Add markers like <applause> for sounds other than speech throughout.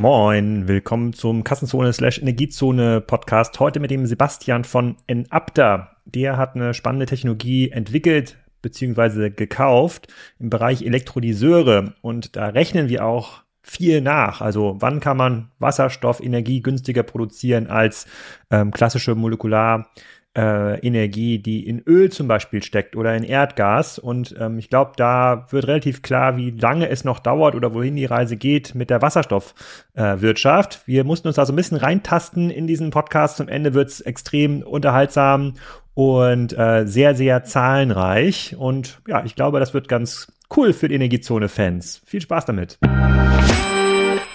Moin, willkommen zum Kassenzone slash Energiezone Podcast. Heute mit dem Sebastian von Enapter. Der hat eine spannende Technologie entwickelt bzw. gekauft im Bereich Elektrolyseure und da rechnen wir auch viel nach. Also wann kann man Wasserstoffenergie günstiger produzieren als ähm, klassische Molekular äh, Energie, die in Öl zum Beispiel steckt oder in Erdgas. Und ähm, ich glaube, da wird relativ klar, wie lange es noch dauert oder wohin die Reise geht mit der Wasserstoffwirtschaft. Äh, Wir mussten uns da so ein bisschen reintasten in diesen Podcast. Zum Ende wird es extrem unterhaltsam und äh, sehr, sehr zahlenreich. Und ja, ich glaube, das wird ganz cool für die Energiezone-Fans. Viel Spaß damit.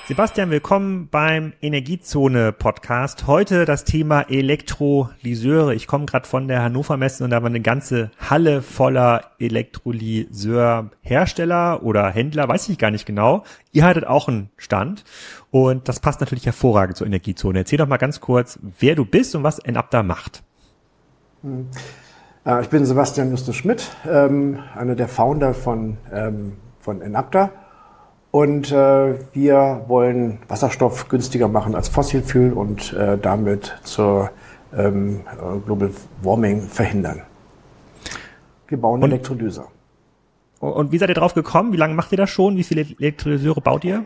Sebastian, willkommen beim Energiezone Podcast. Heute das Thema Elektrolyseure. Ich komme gerade von der Hannover Messe und da war eine ganze Halle voller Elektrolyseurhersteller oder Händler, weiß ich gar nicht genau. Ihr hattet auch einen Stand und das passt natürlich hervorragend zur Energiezone. Erzähl doch mal ganz kurz, wer du bist und was Enapta macht. Ich bin Sebastian Justus Schmidt, ähm, einer der Founder von, ähm, von Enapta. Und äh, wir wollen Wasserstoff günstiger machen als Fossilfuel und äh, damit zur ähm, Global Warming verhindern. Wir bauen und, Elektrolyse. Und wie seid ihr drauf gekommen? Wie lange macht ihr das schon? Wie viele Elektrolyseure baut ihr?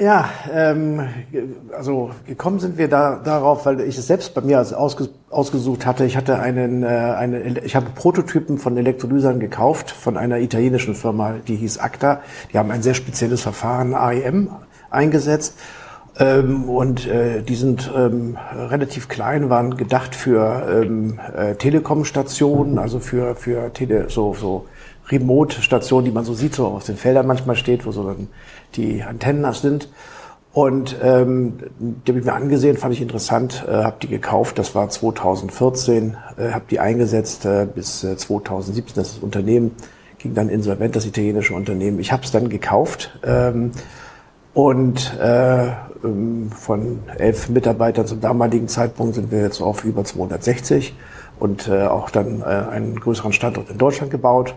Ja, ähm, also gekommen sind wir da darauf, weil ich es selbst bei mir als ausge, ausgesucht hatte. Ich hatte einen, äh, eine, ich habe Prototypen von Elektrolysern gekauft von einer italienischen Firma, die hieß Acta. Die haben ein sehr spezielles Verfahren AEM eingesetzt. Ähm, und äh, die sind ähm, relativ klein, waren gedacht für ähm, äh, Telekom-Stationen, also für für Tele, so so Remote-Stationen, die man so sieht, so auf den Feldern manchmal steht, wo so dann die Antennen sind. Und ähm, die habe ich mir angesehen, fand ich interessant, äh, habe die gekauft. Das war 2014, äh, habe die eingesetzt äh, bis äh, 2017. Das, das Unternehmen ging dann insolvent, das italienische Unternehmen. Ich habe es dann gekauft ähm, und äh, ähm, von elf Mitarbeitern zum damaligen Zeitpunkt sind wir jetzt auf über 260 und äh, auch dann äh, einen größeren Standort in Deutschland gebaut.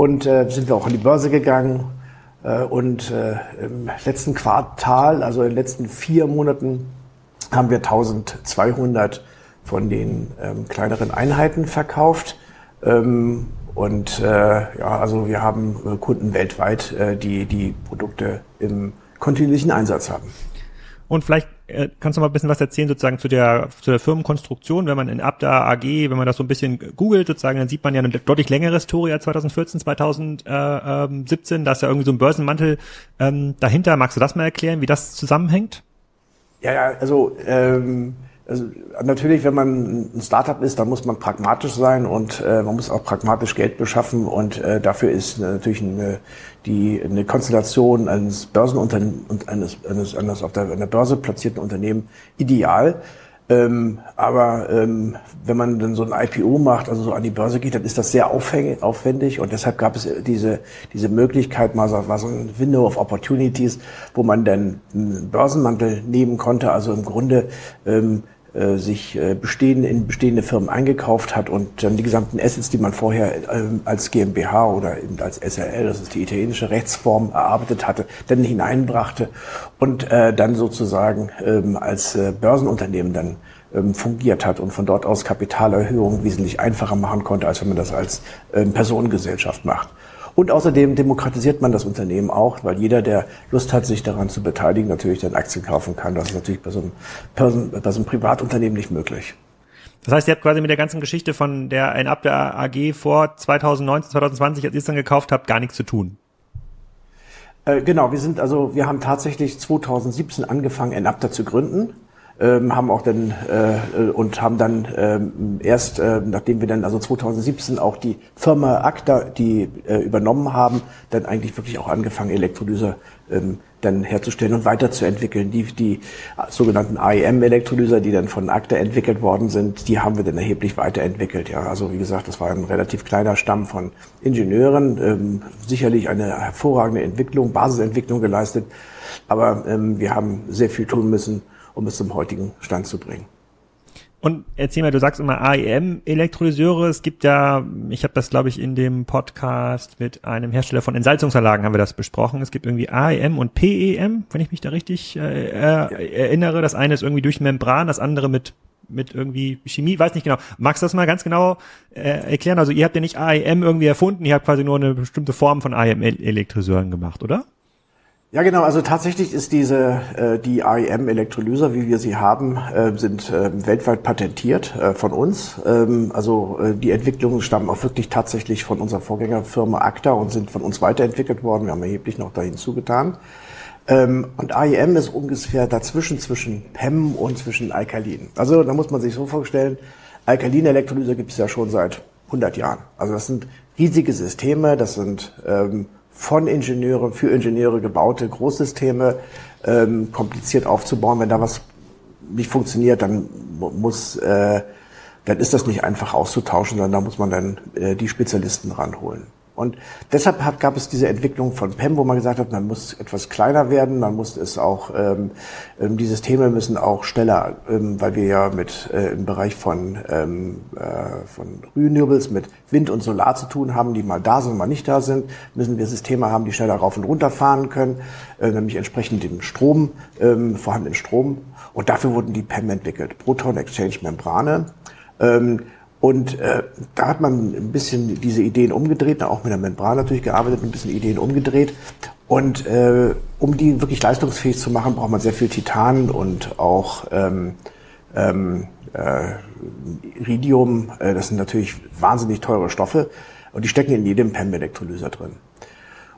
Und äh, sind wir auch an die Börse gegangen. Äh, und äh, im letzten Quartal, also in den letzten vier Monaten, haben wir 1200 von den ähm, kleineren Einheiten verkauft. Ähm, und äh, ja, also wir haben äh, Kunden weltweit, äh, die die Produkte im kontinuierlichen Einsatz haben. Und vielleicht kannst du mal ein bisschen was erzählen sozusagen zu der, zu der Firmenkonstruktion. Wenn man in Abda AG, wenn man das so ein bisschen googelt sozusagen, dann sieht man ja eine deutlich längere Historie als 2014, 2017. Da ist ja irgendwie so ein Börsenmantel ähm, dahinter. Magst du das mal erklären, wie das zusammenhängt? Ja, ja, also ähm, also natürlich, wenn man ein Startup ist, dann muss man pragmatisch sein und äh, man muss auch pragmatisch Geld beschaffen und äh, dafür ist natürlich eine, die, eine Konstellation eines Börsenunternehmens und eines, eines, eines auf der, einer Börse platzierten Unternehmen ideal. Ähm, aber ähm, wenn man dann so ein IPO macht, also so an die Börse geht, dann ist das sehr aufwendig und deshalb gab es diese, diese Möglichkeit, mal so, mal so ein Window of Opportunities, wo man dann einen Börsenmantel nehmen konnte, also im Grunde ähm, äh, sich äh, bestehende, in bestehende Firmen eingekauft hat und dann die gesamten Assets, die man vorher ähm, als GmbH oder eben als SRL, das ist die italienische Rechtsform, erarbeitet hatte, dann hineinbrachte und äh, dann sozusagen ähm, als äh, Börsenunternehmen dann ähm, fungiert hat und von dort aus Kapitalerhöhungen wesentlich einfacher machen konnte, als wenn man das als ähm, Personengesellschaft macht. Und außerdem demokratisiert man das Unternehmen auch, weil jeder, der Lust hat, sich daran zu beteiligen, natürlich dann Aktien kaufen kann. Das ist natürlich bei so einem, Person, bei so einem Privatunternehmen nicht möglich. Das heißt, ihr habt quasi mit der ganzen Geschichte von der ein Ab der AG vor 2019, 2020, als ihr es dann gekauft habt, gar nichts zu tun. Äh, genau, wir sind also, wir haben tatsächlich 2017 angefangen, Enapter zu gründen ähm, haben auch dann äh, und haben dann ähm, erst, äh, nachdem wir dann also 2017 auch die Firma Acta, die äh, übernommen haben, dann eigentlich wirklich auch angefangen, Elektrolyse ähm, dann herzustellen und weiterzuentwickeln. Die, die sogenannten IEM-Elektrolyser, die dann von Acta entwickelt worden sind, die haben wir dann erheblich weiterentwickelt. Ja, also wie gesagt, das war ein relativ kleiner Stamm von Ingenieuren, ähm, sicherlich eine hervorragende Entwicklung, Basisentwicklung geleistet, aber ähm, wir haben sehr viel tun müssen, um es zum heutigen Stand zu bringen. Und erzähl mal, du sagst immer AEM-Elektrolyseure. Es gibt ja, ich habe das, glaube ich, in dem Podcast mit einem Hersteller von Entsalzungsanlagen haben wir das besprochen. Es gibt irgendwie AEM und PEM, wenn ich mich da richtig äh, erinnere. Das eine ist irgendwie durch Membran, das andere mit mit irgendwie Chemie, weiß nicht genau. Magst du das mal ganz genau äh, erklären? Also ihr habt ja nicht AEM irgendwie erfunden, ihr habt quasi nur eine bestimmte Form von AEM-Elektrolyseuren gemacht, oder? Ja, genau. Also tatsächlich ist diese äh, die AEM-Elektrolyser, wie wir sie haben, äh, sind äh, weltweit patentiert äh, von uns. Ähm, also äh, die Entwicklungen stammen auch wirklich tatsächlich von unserer Vorgängerfirma ACTA und sind von uns weiterentwickelt worden. Wir haben erheblich noch dahin zugetan. Ähm, und AEM ist ungefähr dazwischen zwischen PEM und zwischen Alkalin. Also da muss man sich so vorstellen, Alkalin-Elektrolyse gibt es ja schon seit 100 Jahren. Also das sind riesige Systeme, das sind ähm, von Ingenieuren für Ingenieure gebaute Großsysteme ähm, kompliziert aufzubauen. Wenn da was nicht funktioniert, dann muss, äh, dann ist das nicht einfach auszutauschen, sondern da muss man dann äh, die Spezialisten ranholen. Und deshalb hat, gab es diese Entwicklung von PEM, wo man gesagt hat, man muss etwas kleiner werden, man muss es auch, ähm, ähm, die Systeme müssen auch schneller, ähm, weil wir ja mit äh, im Bereich von, ähm, äh, von Renewables mit Wind und Solar zu tun haben, die mal da sind, mal nicht da sind, müssen wir Systeme haben, die schneller rauf und runter fahren können, äh, nämlich entsprechend dem Strom, ähm, vorhandenen Strom. Und dafür wurden die PEM entwickelt, Proton Exchange Membrane. Ähm, und äh, da hat man ein bisschen diese Ideen umgedreht, auch mit der Membran natürlich gearbeitet, ein bisschen Ideen umgedreht. Und äh, um die wirklich leistungsfähig zu machen, braucht man sehr viel Titan und auch ähm, ähm, äh, Iridium. Äh, das sind natürlich wahnsinnig teure Stoffe und die stecken in jedem PEM-Elektrolyser drin.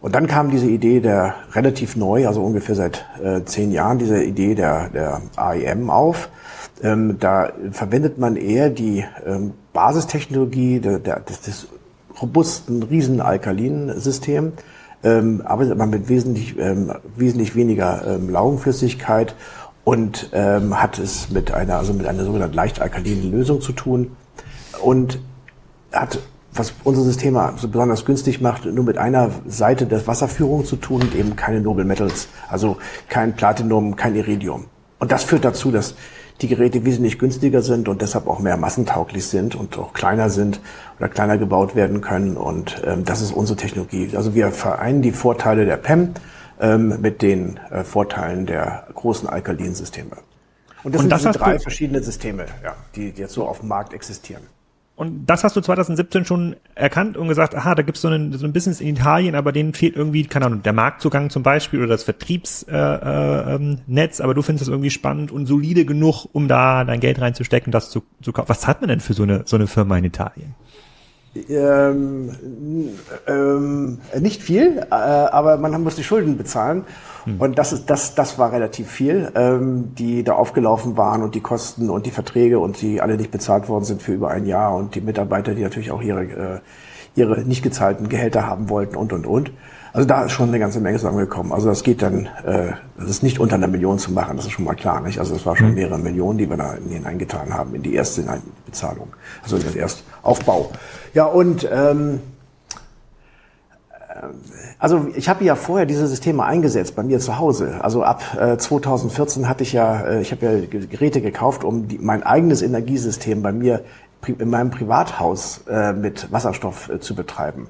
Und dann kam diese Idee der relativ neu, also ungefähr seit äh, zehn Jahren, diese Idee der, der AEM auf. Ähm, da verwendet man eher die ähm, Basistechnologie der, der, des, des robusten Riesenalkalin-System, ähm, arbeitet man mit wesentlich, ähm, wesentlich weniger ähm, Laugenflüssigkeit und ähm, hat es mit einer, also mit einer sogenannten leicht alkalinen Lösung zu tun und hat was unsere Systeme so besonders günstig macht, nur mit einer Seite der Wasserführung zu tun und eben keine Noble Metals, also kein Platinum, kein Iridium. Und das führt dazu, dass die Geräte wesentlich günstiger sind und deshalb auch mehr massentauglich sind und auch kleiner sind oder kleiner gebaut werden können. Und ähm, das ist unsere Technologie. Also wir vereinen die Vorteile der PEM ähm, mit den äh, Vorteilen der großen Alkalinsysteme. Und das und sind das drei verschiedene Systeme, ja, die jetzt so auf dem Markt existieren. Und das hast du 2017 schon erkannt und gesagt, aha, da gibt es so ein, so ein Business in Italien, aber denen fehlt irgendwie, keine Ahnung, der Marktzugang zum Beispiel oder das Vertriebsnetz, äh, äh, ähm, aber du findest das irgendwie spannend und solide genug, um da dein Geld reinzustecken, das zu, zu kaufen. Was hat man denn für so eine, so eine Firma in Italien? Ähm, ähm, nicht viel, äh, aber man muss die Schulden bezahlen. Hm. Und das ist das, das war relativ viel, ähm, die da aufgelaufen waren und die Kosten und die Verträge und die alle nicht bezahlt worden sind für über ein Jahr und die Mitarbeiter, die natürlich auch ihre äh, ihre nicht gezahlten Gehälter haben wollten und und und. Also da ist schon eine ganze Menge zusammengekommen. Also das geht dann, äh, das ist nicht unter einer Million zu machen, das ist schon mal klar, nicht? Also es war schon hm. mehrere Millionen, die wir da hineingetan haben in die erste Bezahlung, also in den Erstaufbau. Ja und ähm, also ich habe ja vorher diese Systeme eingesetzt bei mir zu Hause. Also ab äh, 2014 hatte ich ja, äh, ich habe ja Geräte gekauft, um die, mein eigenes Energiesystem bei mir in meinem Privathaus äh, mit Wasserstoff äh, zu betreiben.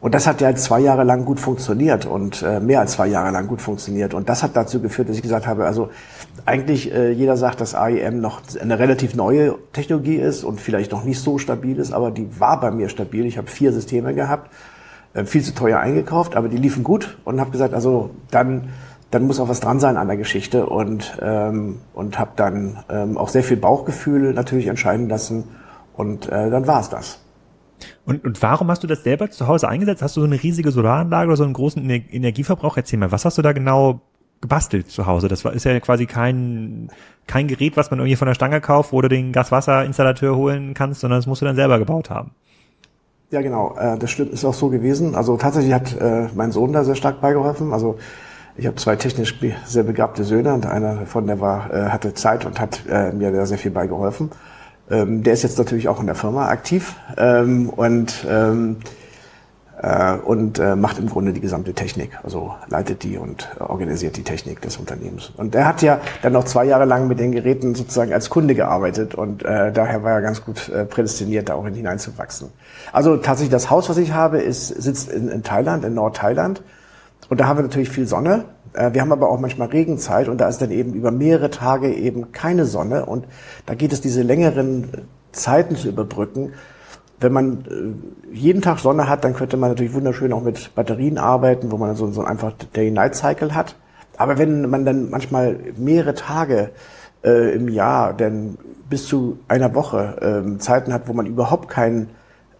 Und das hat ja zwei Jahre lang gut funktioniert und äh, mehr als zwei Jahre lang gut funktioniert. Und das hat dazu geführt, dass ich gesagt habe, also eigentlich äh, jeder sagt, dass AEM noch eine relativ neue Technologie ist und vielleicht noch nicht so stabil ist, aber die war bei mir stabil. Ich habe vier Systeme gehabt viel zu teuer eingekauft, aber die liefen gut und habe gesagt, also dann dann muss auch was dran sein an der Geschichte und ähm, und habe dann ähm, auch sehr viel Bauchgefühl natürlich entscheiden lassen und äh, dann war es das. Und, und warum hast du das selber zu Hause eingesetzt? Hast du so eine riesige Solaranlage oder so einen großen Energieverbrauch? Erzähl mal, was hast du da genau gebastelt zu Hause? Das war, ist ja quasi kein, kein Gerät, was man irgendwie von der Stange kauft, wo du den Gaswasserinstallateur holen kannst, sondern das musst du dann selber gebaut haben. Ja, genau. Äh, das ist auch so gewesen. Also tatsächlich hat äh, mein Sohn da sehr stark beigeholfen. Also ich habe zwei technisch sehr begabte Söhne und einer davon, der war, äh, hatte Zeit und hat mir da sehr viel beigeholfen. Ähm, der ist jetzt natürlich auch in der Firma aktiv ähm, und ähm, äh, und äh, macht im Grunde die gesamte Technik, also leitet die und äh, organisiert die Technik des Unternehmens. Und er hat ja dann noch zwei Jahre lang mit den Geräten sozusagen als Kunde gearbeitet und äh, daher war er ganz gut äh, prädestiniert, da auch hineinzuwachsen. Also tatsächlich das Haus, was ich habe, ist, sitzt in, in Thailand, in Nordthailand. Und da haben wir natürlich viel Sonne. Äh, wir haben aber auch manchmal Regenzeit und da ist dann eben über mehrere Tage eben keine Sonne und da geht es diese längeren Zeiten zu überbrücken wenn man äh, jeden Tag Sonne hat, dann könnte man natürlich wunderschön auch mit Batterien arbeiten, wo man so, so einfach Day-Night-Cycle hat. Aber wenn man dann manchmal mehrere Tage äh, im Jahr, denn bis zu einer Woche ähm, Zeiten hat, wo man überhaupt kein,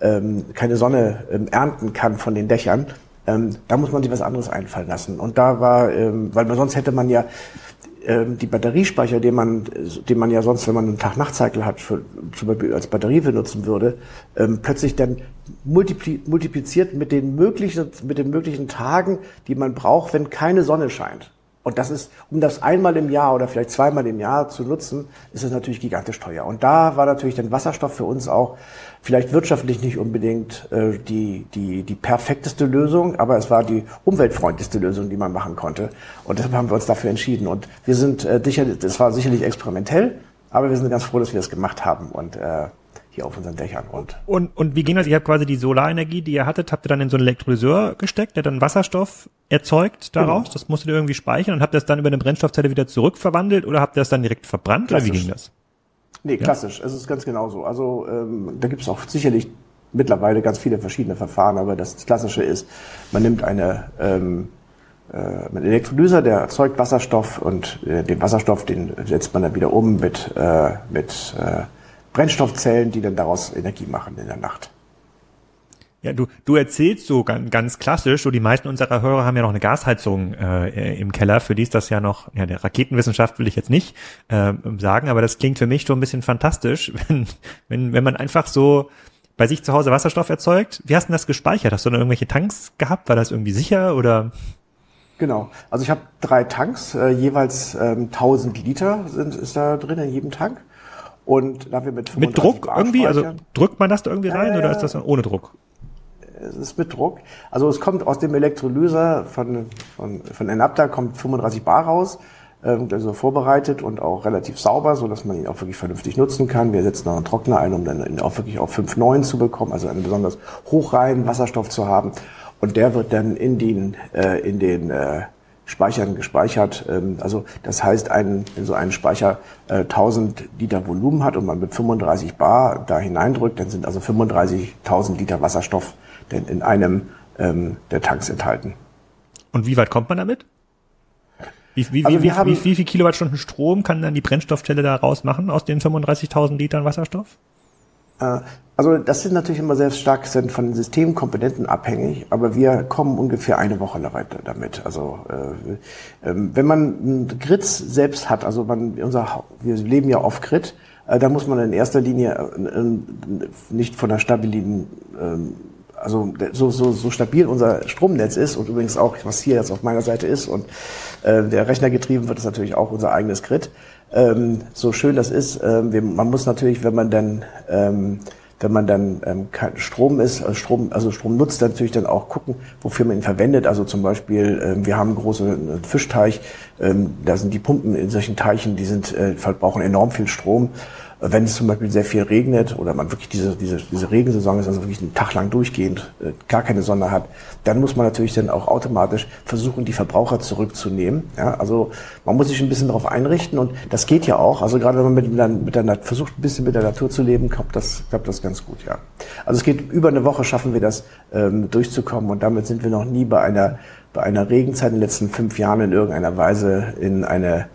ähm, keine Sonne ähm, ernten kann von den Dächern, ähm, da muss man sich was anderes einfallen lassen. Und da war, ähm, weil man sonst hätte man ja die Batteriespeicher, den man, den man ja sonst, wenn man einen Tag-Nacht-Cycle hat, für, zum Beispiel als Batterie benutzen würde, ähm, plötzlich dann multipli multipliziert mit den möglichen, mit den möglichen Tagen, die man braucht, wenn keine Sonne scheint. Und das ist, um das einmal im Jahr oder vielleicht zweimal im Jahr zu nutzen, ist es natürlich gigantisch teuer. Und da war natürlich der Wasserstoff für uns auch vielleicht wirtschaftlich nicht unbedingt äh, die, die, die perfekteste Lösung, aber es war die umweltfreundlichste Lösung, die man machen konnte. Und deshalb haben wir uns dafür entschieden. Und wir sind äh, sicher, das war sicherlich experimentell, aber wir sind ganz froh, dass wir das gemacht haben. Und äh, hier auf unseren Dächern. Und, und, und wie ging das? Ihr habt quasi die Solarenergie, die ihr hattet, habt ihr dann in so einen Elektrolyseur gesteckt, der dann Wasserstoff erzeugt daraus? Genau. Das musstet ihr irgendwie speichern und habt ihr das dann über eine Brennstoffzelle wieder zurückverwandelt oder habt ihr das dann direkt verbrannt klassisch. oder wie ging das? Nee, klassisch. Ja? Es ist ganz genauso. Also ähm, da gibt es auch sicherlich mittlerweile ganz viele verschiedene Verfahren, aber das Klassische ist, man nimmt eine ähm, äh, einen Elektrolyser, der erzeugt Wasserstoff und äh, den Wasserstoff, den setzt man dann wieder um mit, äh, mit äh, Brennstoffzellen, die dann daraus Energie machen in der Nacht. Ja, du, du erzählst so ganz, ganz klassisch, so die meisten unserer Hörer haben ja noch eine Gasheizung äh, im Keller, für die ist das ja noch, ja, der Raketenwissenschaft will ich jetzt nicht äh, sagen, aber das klingt für mich schon ein bisschen fantastisch, <laughs> wenn, wenn, wenn man einfach so bei sich zu Hause Wasserstoff erzeugt. Wie hast du das gespeichert? Hast du da irgendwelche Tanks gehabt? War das irgendwie sicher oder? Genau. Also ich habe drei Tanks, äh, jeweils ähm, 1000 Liter sind, ist da drin in jedem Tank. Und da haben wir mit Mit Druck irgendwie? Also drückt man das da irgendwie rein äh, oder ist das ohne Druck? Es ist mit Druck. Also es kommt aus dem Elektrolyser von, von, von Enapta kommt 35 Bar raus, ähm, also vorbereitet und auch relativ sauber, so dass man ihn auch wirklich vernünftig nutzen kann. Wir setzen noch einen Trockner ein, um dann ihn auch wirklich auf 5,9 zu bekommen, also einen besonders hochreinen Wasserstoff zu haben. Und der wird dann in den, äh, in den äh, Speichern gespeichert. Ähm, also das heißt, ein, wenn so ein Speicher äh, 1000 Liter Volumen hat und man mit 35 Bar da hineindrückt, dann sind also 35.000 Liter Wasserstoff denn in einem ähm, der Tanks enthalten. Und wie weit kommt man damit? Wie, wie, also wie, wie, wie, wie viel Kilowattstunden Strom kann dann die Brennstoffzelle da rausmachen aus den 35.000 Litern Wasserstoff? Äh, also das sind natürlich immer sehr stark sind von Systemkomponenten abhängig, aber wir kommen ungefähr eine Woche damit. Also äh, äh, wenn man ein Grid selbst hat, also man, unser, wir leben ja auf Grid, äh, da muss man in erster Linie nicht von der stabilen ähm, also so, so, so stabil unser Stromnetz ist und übrigens auch, was hier jetzt auf meiner Seite ist und der Rechner getrieben wird, ist natürlich auch unser eigenes Grid. Ähm, so schön das ist, äh, wir, man muss natürlich, wenn man dann ähm, wenn man dann ähm, Strom ist, also Strom, also Strom nutzt, natürlich dann auch gucken, wofür man ihn verwendet. Also zum Beispiel, ähm, wir haben einen großen äh, Fischteich, ähm, da sind die Pumpen in solchen Teichen, die sind, äh, verbrauchen enorm viel Strom. Wenn es zum Beispiel sehr viel regnet oder man wirklich diese, diese, diese Regensaison ist, also wirklich einen Tag lang durchgehend äh, gar keine Sonne hat, dann muss man natürlich dann auch automatisch versuchen, die Verbraucher zurückzunehmen. Ja, also man muss sich ein bisschen darauf einrichten und das geht ja auch. Also gerade wenn man mit, mit der, versucht, ein bisschen mit der Natur zu leben, klappt das, klappt das ganz gut, ja. Also es geht über eine Woche schaffen wir das ähm, durchzukommen und damit sind wir noch nie bei einer, bei einer Regenzeit in den letzten fünf Jahren in irgendeiner Weise in eine,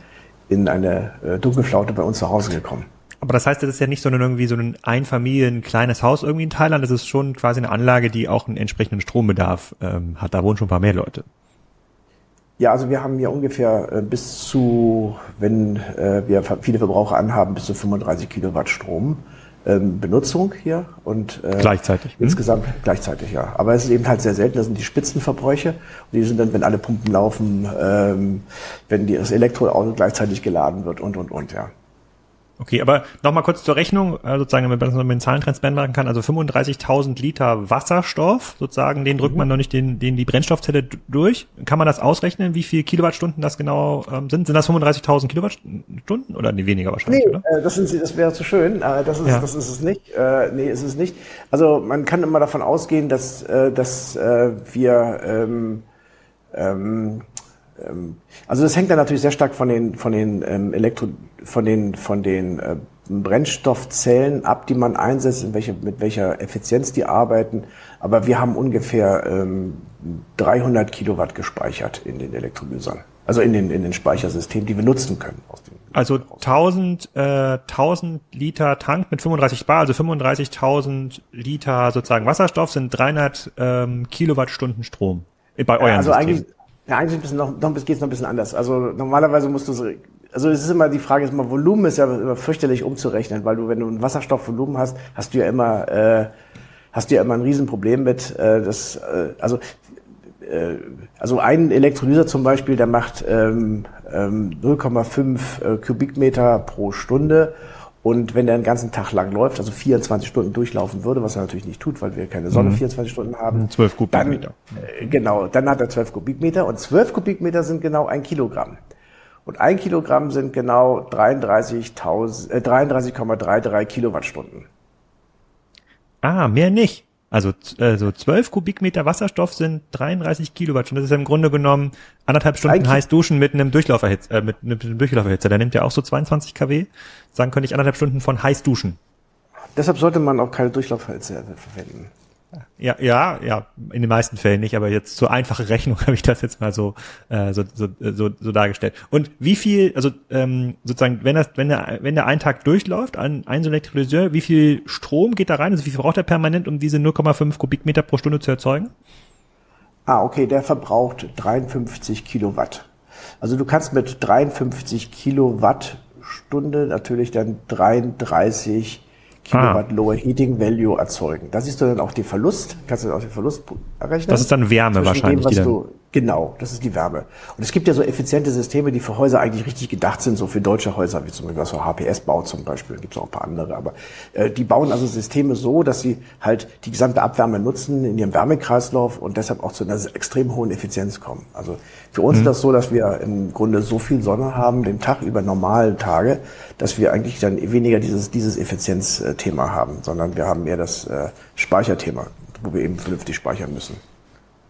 in eine äh, Dunkelflaute bei uns zu Hause gekommen. Aber das heißt, das ist ja nicht so irgendwie so ein Einfamilien, kleines Haus irgendwie in Thailand. Das ist schon quasi eine Anlage, die auch einen entsprechenden Strombedarf ähm, hat. Da wohnen schon ein paar mehr Leute. Ja, also wir haben ja ungefähr äh, bis zu, wenn äh, wir viele Verbraucher anhaben, bis zu 35 Kilowatt Strom. Ähm, Benutzung hier und äh, gleichzeitig mhm. insgesamt mhm. gleichzeitig ja aber es ist eben halt sehr selten das sind die Spitzenverbräuche und die sind dann wenn alle Pumpen laufen ähm, wenn die, das Elektroauto gleichzeitig geladen wird und und und ja Okay, aber nochmal kurz zur Rechnung, äh, sozusagen, damit man das mit den Zahlen transparent machen kann. Also 35.000 Liter Wasserstoff, sozusagen, den drückt mhm. man noch nicht den, den die Brennstoffzelle durch. Kann man das ausrechnen, wie viel Kilowattstunden das genau ähm, sind? Sind das 35.000 Kilowattstunden oder nee, weniger wahrscheinlich, nee, oder? Äh, das, sind, das wäre zu schön. Äh, das, ist, ja. das ist es nicht. Äh, nee, ist es nicht. Also man kann immer davon ausgehen, dass, äh, dass äh, wir ähm, ähm, also das hängt dann natürlich sehr stark von den von den ähm, Elektro von den von den äh, Brennstoffzellen ab, die man einsetzt, in welche, mit welcher Effizienz die arbeiten. Aber wir haben ungefähr ähm, 300 Kilowatt gespeichert in den Elektrolysern. Also in den, in den Speichersystemen, die wir nutzen können. also 1000, äh, 1000 Liter Tank mit 35 Bar, also 35.000 Liter sozusagen Wasserstoff sind 300 ähm, Kilowattstunden Strom bei euren also Systemen. eigentlich ja, eigentlich ein bisschen noch, noch geht's noch ein bisschen anders. Also normalerweise musst du so, also es ist immer die Frage, ist immer Volumen ist ja immer fürchterlich umzurechnen, weil du, wenn du ein Wasserstoffvolumen hast, hast du ja immer, äh, hast du ja immer ein Riesenproblem mit, äh, das, äh, also äh, also ein Elektrolyser zum Beispiel, der macht ähm, ähm, 0,5 äh, Kubikmeter pro Stunde und wenn der einen ganzen Tag lang läuft, also 24 Stunden durchlaufen würde, was er natürlich nicht tut, weil wir keine Sonne mhm. 24 Stunden haben. 12 Kubikmeter. Dann, äh, genau, dann hat er 12 Kubikmeter und 12 Kubikmeter sind genau ein Kilogramm. Und ein Kilogramm sind genau 33,33 äh, 33, Kilowattstunden. Ah, mehr nicht. Also, also 12 Kubikmeter Wasserstoff sind 33 Kilowattstunden. Das ist ja im Grunde genommen anderthalb Stunden heiß duschen mit einem Durchlauferhitzer, äh, mit, einem Durchlauferhitzer. Der nimmt ja auch so 22 kW. Sagen könnte ich anderthalb Stunden von heiß duschen. Deshalb sollte man auch keine Durchlauferhitzer verwenden. Ja, ja, ja, in den meisten Fällen nicht, aber jetzt zur einfachen Rechnung <laughs> habe ich das jetzt mal so, äh, so, so, so, so dargestellt. Und wie viel, also ähm, sozusagen, wenn das, wenn der, wenn der ein Tag durchläuft, ein, ein so Elektrolyseur, wie viel Strom geht da rein? Also wie viel braucht er permanent, um diese 0,5 Kubikmeter pro Stunde zu erzeugen? Ah, okay, der verbraucht 53 Kilowatt. Also du kannst mit 53 Kilowattstunde natürlich dann 33 Kilowatt ah. Lower Heating Value erzeugen. Da siehst du dann auch den Verlust, kannst du dann auch den Verlust errechnen. Das ist dann Wärme wahrscheinlich. Dem, du, genau, das ist die Wärme. Und es gibt ja so effiziente Systeme, die für Häuser eigentlich richtig gedacht sind, so für deutsche Häuser, wie zum Beispiel so HPS baut zum Beispiel, gibt es auch ein paar andere, aber äh, die bauen also Systeme so, dass sie halt die gesamte Abwärme nutzen in ihrem Wärmekreislauf und deshalb auch zu einer extrem hohen Effizienz kommen. Also für uns mhm. ist das so, dass wir im Grunde so viel Sonne haben, den Tag über normalen Tage, dass wir eigentlich dann weniger dieses, dieses Effizienzthema haben, sondern wir haben mehr das äh, Speicherthema, wo wir eben vernünftig speichern müssen.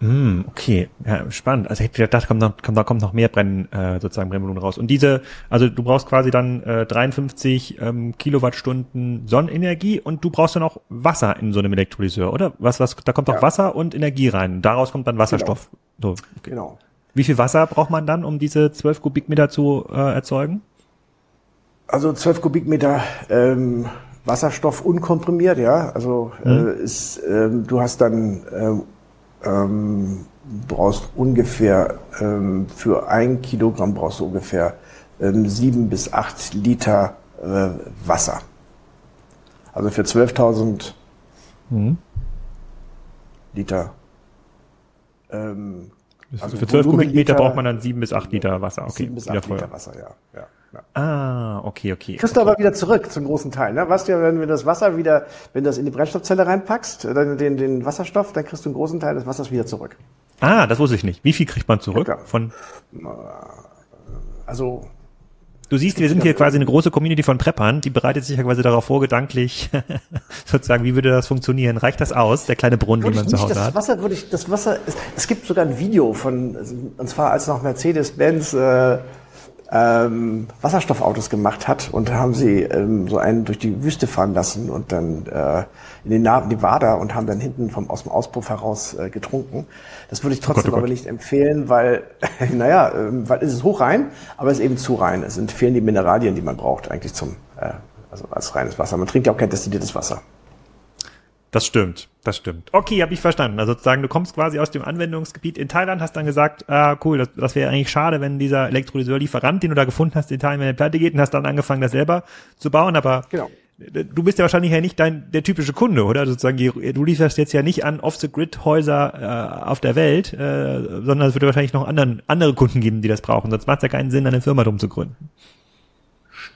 Mm, okay, ja, spannend. Also ich hätte gedacht, da kommt noch, kommt, da kommt noch mehr Brenn, äh, sozusagen Brennvolumen raus. Und diese, also du brauchst quasi dann äh, 53 ähm, Kilowattstunden Sonnenenergie und du brauchst dann auch Wasser in so einem Elektrolyseur, oder? Was, was, da kommt auch ja. Wasser und Energie rein. Daraus kommt dann Wasserstoff. Genau. So, okay. genau. Wie viel Wasser braucht man dann, um diese 12 Kubikmeter zu äh, erzeugen? Also 12 Kubikmeter ähm, Wasserstoff unkomprimiert, ja. Also mhm. äh, ist, ähm, du hast dann ähm, ähm, brauchst ungefähr ähm, für ein Kilogramm brauchst du ungefähr ähm, sieben bis acht Liter äh, Wasser. Also für 12.000 mhm. Liter. Ähm, also für 12 Kubikmeter braucht man dann sieben bis acht Liter Wasser. Okay, sieben bis acht Liter Wasser, ja. ja. Ah, okay, okay. Kriegst du aber wieder zurück zum großen Teil. Ne? Weißt du, wenn du das Wasser wieder, wenn du das in die Brennstoffzelle reinpackst, dann den, den Wasserstoff, dann kriegst du einen großen Teil des Wassers wieder zurück. Ah, das wusste ich nicht. Wie viel kriegt man zurück ja, von? Also Du siehst, wir sind hier quasi eine große Community von Preppern, die bereitet sich ja quasi darauf vor, gedanklich <laughs> sozusagen, wie würde das funktionieren? Reicht das aus, der kleine Brunnen, den man zu Hause das hat? Wasser würde ich, das Wasser, es, es gibt sogar ein Video von, und zwar als noch Mercedes-Benz äh, ähm, Wasserstoffautos gemacht hat und haben sie ähm, so einen durch die Wüste fahren lassen und dann äh, in den Nevada und haben dann hinten vom aus dem Auspuff heraus äh, getrunken. Das würde ich trotzdem oh Gott, oh Gott. aber nicht empfehlen, weil <laughs> naja, äh, weil es ist hochrein, aber es ist eben zu rein. Es sind fehlen die Mineralien, die man braucht eigentlich zum äh, also als reines Wasser. Man trinkt ja auch kein destilliertes Wasser. Das stimmt, das stimmt. Okay, habe ich verstanden. Also sozusagen, du kommst quasi aus dem Anwendungsgebiet in Thailand, hast dann gesagt, ah, cool, das, das wäre eigentlich schade, wenn dieser Elektrolyseur-Lieferant, den du da gefunden hast, in Thailand, wenn er pleite geht und hast dann angefangen, das selber zu bauen, aber genau. du bist ja wahrscheinlich ja nicht dein, der typische Kunde, oder? Sozusagen, du lieferst jetzt ja nicht an Off-the-Grid-Häuser äh, auf der Welt, äh, sondern es würde wahrscheinlich noch anderen, andere Kunden geben, die das brauchen. Sonst macht es ja keinen Sinn, eine Firma drum zu gründen.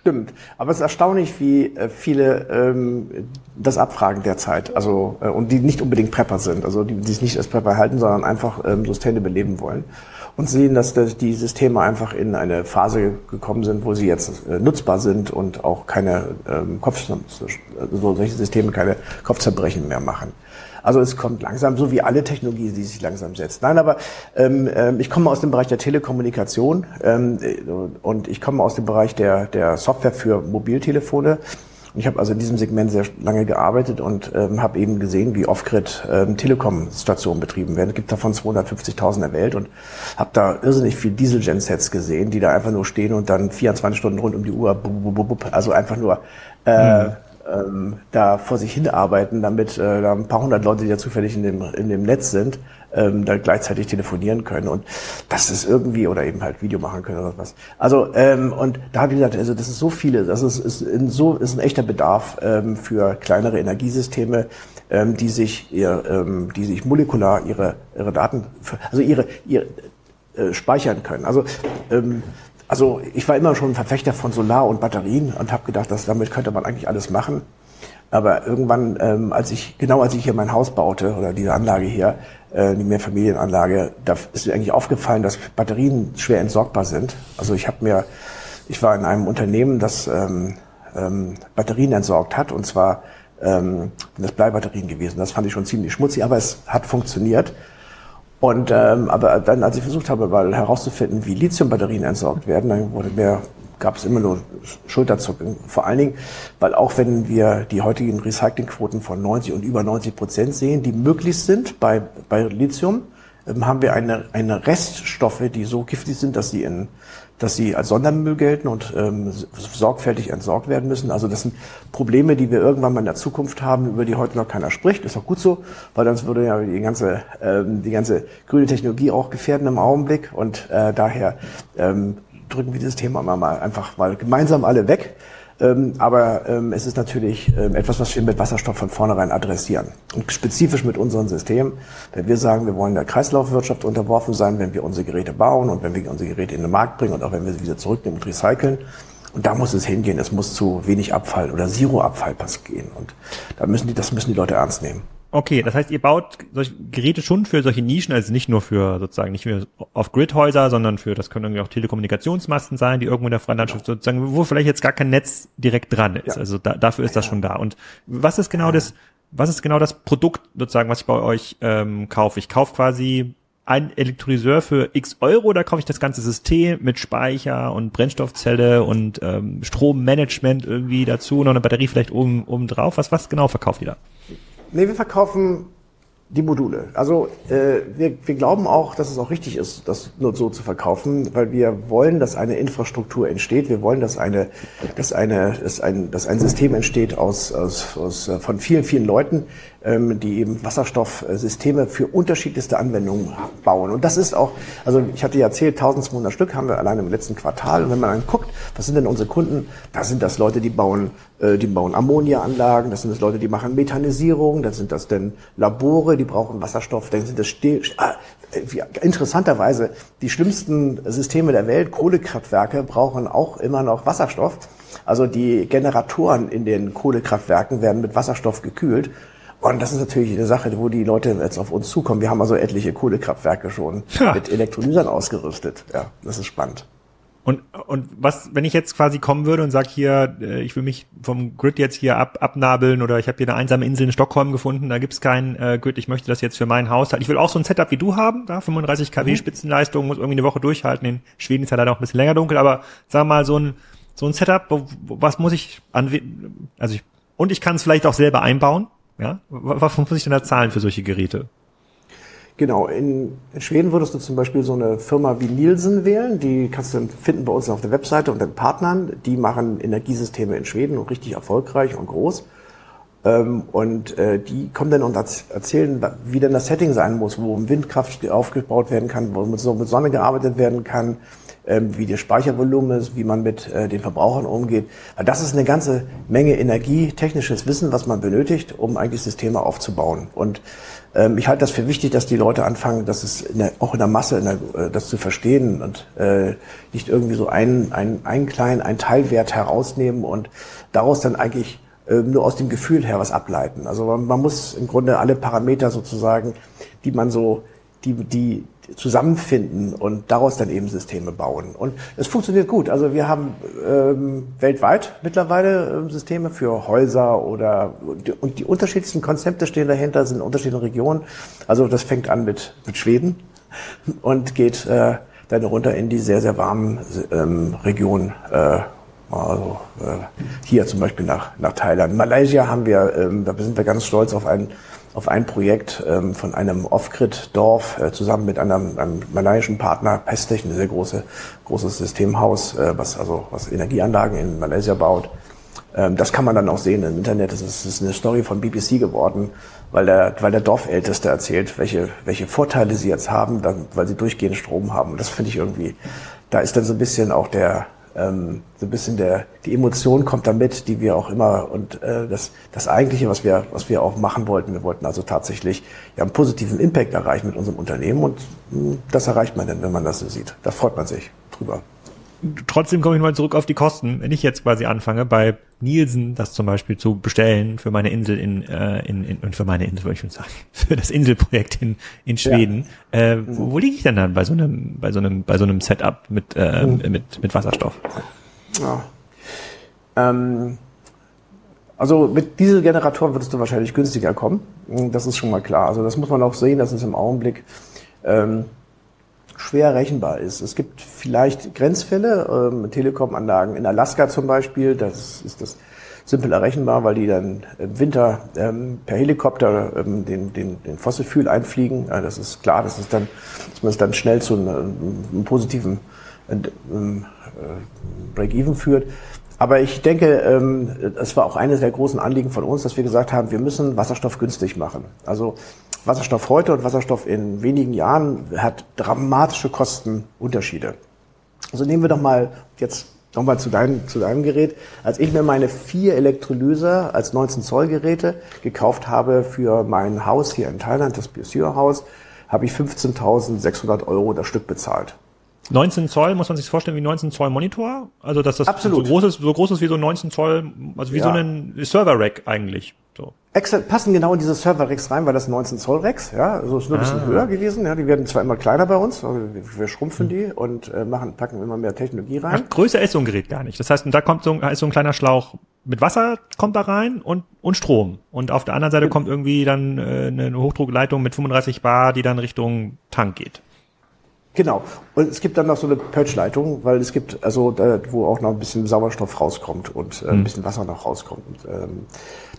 Stimmt, aber es ist erstaunlich, wie äh, viele ähm, das abfragen derzeit. Also äh, und die nicht unbedingt Prepper sind, also die, die sich nicht als Prepper halten, sondern einfach ähm, sustainable leben wollen und sehen, dass die Systeme einfach in eine Phase gekommen sind, wo sie jetzt äh, nutzbar sind und auch keine ähm, Kopf, also solche Systeme keine Kopfzerbrechen mehr machen. Also es kommt langsam, so wie alle Technologie, die sich langsam setzt. Nein, aber ähm, ähm, ich komme aus dem Bereich der Telekommunikation ähm, und ich komme aus dem Bereich der, der Software für Mobiltelefone. Ich habe also in diesem Segment sehr lange gearbeitet und ähm, habe eben gesehen, wie Off-Grid ähm, Telekom-Stationen betrieben werden. Es gibt davon 250.000 der Welt und habe da irrsinnig viel Diesel-Gensets gesehen, die da einfach nur stehen und dann 24 Stunden rund um die Uhr, also einfach nur äh, mhm ähm, da vor sich hin arbeiten, damit äh, da ein paar hundert Leute, die ja zufällig in dem, in dem Netz sind, ähm, da gleichzeitig telefonieren können und das ist irgendwie oder eben halt Video machen können oder was. Also ähm, und da habe ich gesagt, also das ist so viele, das ist, ist, in so ist ein echter Bedarf ähm, für kleinere Energiesysteme, ähm, die sich ihr, ähm, die sich molekular ihre ihre Daten, also ihre, ihre äh, speichern können. Also ähm, also ich war immer schon ein Verfechter von Solar und Batterien und habe gedacht, dass damit könnte man eigentlich alles machen. Aber irgendwann, ähm, als ich genau als ich hier mein Haus baute oder diese Anlage hier, äh, die Mehrfamilienanlage, da ist mir eigentlich aufgefallen, dass Batterien schwer entsorgbar sind. Also ich habe mir, ich war in einem Unternehmen, das ähm, ähm, Batterien entsorgt hat und zwar ähm, das Bleibatterien gewesen. Das fand ich schon ziemlich schmutzig, aber es hat funktioniert. Und ähm, aber dann, als ich versucht habe, mal herauszufinden, wie Lithiumbatterien entsorgt werden, dann wurde mir gab es immer nur Schulterzucken. Vor allen Dingen, weil auch wenn wir die heutigen Recyclingquoten von 90 und über 90 Prozent sehen, die möglich sind bei, bei Lithium, ähm, haben wir eine, eine Reststoffe, die so giftig sind, dass sie in dass sie als Sondermüll gelten und ähm, sorgfältig entsorgt werden müssen. Also das sind Probleme, die wir irgendwann mal in der Zukunft haben, über die heute noch keiner spricht. Ist auch gut so, weil sonst würde ja die ganze ähm, die ganze grüne Technologie auch gefährden im Augenblick. Und äh, daher ähm, drücken wir dieses Thema mal einfach mal gemeinsam alle weg. Ähm, aber ähm, es ist natürlich ähm, etwas, was wir mit Wasserstoff von vornherein adressieren. Und spezifisch mit unserem System. Wenn wir sagen, wir wollen der Kreislaufwirtschaft unterworfen sein, wenn wir unsere Geräte bauen und wenn wir unsere Geräte in den Markt bringen und auch wenn wir sie wieder zurücknehmen und recyceln. Und da muss es hingehen. Es muss zu wenig Abfall oder Zero-Abfall gehen. Und da müssen die, das müssen die Leute ernst nehmen. Okay, das heißt, ihr baut solche Geräte schon für solche Nischen, also nicht nur für sozusagen nicht für Off-Grid-Häuser, sondern für, das können irgendwie auch Telekommunikationsmasten sein, die irgendwo in der freien Landschaft sozusagen, wo vielleicht jetzt gar kein Netz direkt dran ist. Ja. Also da, dafür ist das schon da. Und was ist genau das, was ist genau das Produkt sozusagen, was ich bei euch ähm, kaufe? Ich kaufe quasi ein Elektrolyseur für x Euro oder kaufe ich das ganze System mit Speicher und Brennstoffzelle und ähm, Strommanagement irgendwie dazu, noch eine Batterie vielleicht oben, oben drauf? Was, was genau verkauft ihr da? Nee, wir verkaufen die Module. Also äh, wir, wir glauben auch, dass es auch richtig ist, das nur so zu verkaufen, weil wir wollen, dass eine Infrastruktur entsteht. Wir wollen, dass eine, dass eine, dass ein, dass ein System entsteht aus, aus, aus von vielen, vielen Leuten, die eben Wasserstoffsysteme für unterschiedlichste Anwendungen bauen. Und das ist auch, also ich hatte ja erzählt, 1200 Stück haben wir allein im letzten Quartal. Und wenn man dann guckt, was sind denn unsere Kunden? Da sind das Leute, die bauen, äh, die bauen Ammoniaanlagen, das sind das Leute, die machen Methanisierung, dann sind das denn Labore, die brauchen Wasserstoff, dann sind das Still, ah, interessanterweise die schlimmsten Systeme der Welt, Kohlekraftwerke, brauchen auch immer noch Wasserstoff. Also die Generatoren in den Kohlekraftwerken werden mit Wasserstoff gekühlt. Und das ist natürlich eine Sache, wo die Leute jetzt auf uns zukommen. Wir haben also etliche Kohlekraftwerke schon ja. mit Elektrolysern ausgerüstet. Ja, das ist spannend. Und, und was, wenn ich jetzt quasi kommen würde und sage hier, äh, ich will mich vom Grid jetzt hier ab, abnabeln oder ich habe hier eine einsame Insel in Stockholm gefunden, da gibt's kein äh, Grid, ich möchte das jetzt für mein Haushalt. Ich will auch so ein Setup wie du haben, da 35 kW mhm. Spitzenleistung, muss irgendwie eine Woche durchhalten. In Schweden ist ja leider auch ein bisschen länger dunkel, aber sag mal so ein so ein Setup, was muss ich an, also ich, und ich kann es vielleicht auch selber einbauen. Ja, was muss ich denn da zahlen für solche Geräte? Genau, in, in, Schweden würdest du zum Beispiel so eine Firma wie Nielsen wählen, die kannst du finden bei uns auf der Webseite und den Partnern. Die machen Energiesysteme in Schweden und richtig erfolgreich und groß. Ähm, und äh, die kommen dann und erzählen, wie denn das Setting sein muss, wo Windkraft aufgebaut werden kann, wo mit, so mit Sonne gearbeitet werden kann, wie der Speichervolumen ist, wie man mit äh, den Verbrauchern umgeht. Weil das ist eine ganze Menge Energie, technisches Wissen, was man benötigt, um eigentlich Systeme aufzubauen. Und ähm, ich halte das für wichtig, dass die Leute anfangen, dass es auch in der Masse in der, äh, das zu verstehen und äh, nicht irgendwie so einen, einen, einen kleinen, einen Teilwert herausnehmen und daraus dann eigentlich äh, nur aus dem Gefühl her was ableiten. Also man, man muss im Grunde alle Parameter sozusagen, die man so, die, die zusammenfinden und daraus dann eben Systeme bauen. Und es funktioniert gut. Also wir haben ähm, weltweit mittlerweile äh, Systeme für Häuser oder und die unterschiedlichsten Konzepte stehen dahinter, sind in unterschiedlichen Regionen. Also das fängt an mit, mit Schweden <laughs> und geht äh, dann runter in die sehr, sehr warmen ähm, Regionen. Äh, also äh, hier zum Beispiel nach, nach Thailand. Malaysia haben wir, ähm, da sind wir ganz stolz auf ein, auf ein Projekt ähm, von einem Off-Grid-Dorf äh, zusammen mit einem, einem malaiischen Partner, Pestech, ein sehr große, großes Systemhaus, äh, was also was Energieanlagen in Malaysia baut. Ähm, das kann man dann auch sehen im Internet. Das ist, das ist eine Story von BBC geworden, weil der, weil der Dorfälteste erzählt, welche, welche Vorteile sie jetzt haben, dann, weil sie durchgehend Strom haben. Und das finde ich irgendwie, da ist dann so ein bisschen auch der, ähm, so ein bisschen der die Emotion kommt damit, die wir auch immer und äh, das das eigentliche, was wir was wir auch machen wollten, wir wollten also tatsächlich ja einen positiven Impact erreichen mit unserem Unternehmen und mh, hm, das erreicht man dann, wenn man das so sieht. Da freut man sich drüber trotzdem komme ich mal zurück auf die Kosten. Wenn ich jetzt quasi anfange, bei Nielsen das zum Beispiel zu bestellen für meine Insel in, äh, in, in und für meine Insel, würde ich schon sagen, <laughs> für das Inselprojekt in, in Schweden, ja. äh, wo, wo liege ich denn dann bei so einem, bei so einem, bei so einem Setup mit, äh, mhm. mit, mit Wasserstoff? Ja. Ähm, also mit Dieselgeneratoren würdest du wahrscheinlich günstiger kommen. Das ist schon mal klar. Also das muss man auch sehen, dass es im Augenblick ähm, schwer rechenbar ist. Es gibt vielleicht Grenzfälle, ähm, Telekom-Anlagen in Alaska zum Beispiel, das ist das simpel errechenbar, weil die dann im Winter ähm, per Helikopter ähm, den, den, den Fossilfuel einfliegen. Ja, das ist klar, das ist dann, dass man es dann schnell zu einem, einem positiven ähm, äh, Break-Even führt. Aber ich denke, ähm, es war auch eines der großen Anliegen von uns, dass wir gesagt haben, wir müssen Wasserstoff günstig machen. Also Wasserstoff heute und Wasserstoff in wenigen Jahren hat dramatische Kostenunterschiede. Also nehmen wir doch mal jetzt nochmal zu deinem, zu deinem Gerät. Als ich mir meine vier Elektrolyser als 19 Zoll Geräte gekauft habe für mein Haus hier in Thailand, das Biosure Haus, habe ich 15.600 Euro das Stück bezahlt. 19 Zoll, muss man sich vorstellen wie 19 Zoll Monitor? Also, dass das Absolut. so groß ist, so groß ist wie so 19 Zoll, also wie ja. so ein Server-Rack eigentlich. So. Excel passen genau in diese Server-Racks rein, weil das 19 Zoll Racks, ja, also ist nur ein bisschen ah. höher gewesen, ja, die werden zwar immer kleiner bei uns, also wir, wir schrumpfen hm. die und äh, machen, packen immer mehr Technologie rein. Ach, größer ist so ein Gerät gar nicht. Das heißt, da kommt so ein, ist so ein kleiner Schlauch mit Wasser kommt da rein und, und Strom. Und auf der anderen Seite kommt irgendwie dann äh, eine Hochdruckleitung mit 35 Bar, die dann Richtung Tank geht. Genau. Und es gibt dann noch so eine Pötschleitung, weil es gibt, also da, wo auch noch ein bisschen Sauerstoff rauskommt und äh, ein mhm. bisschen Wasser noch rauskommt. Und, ähm,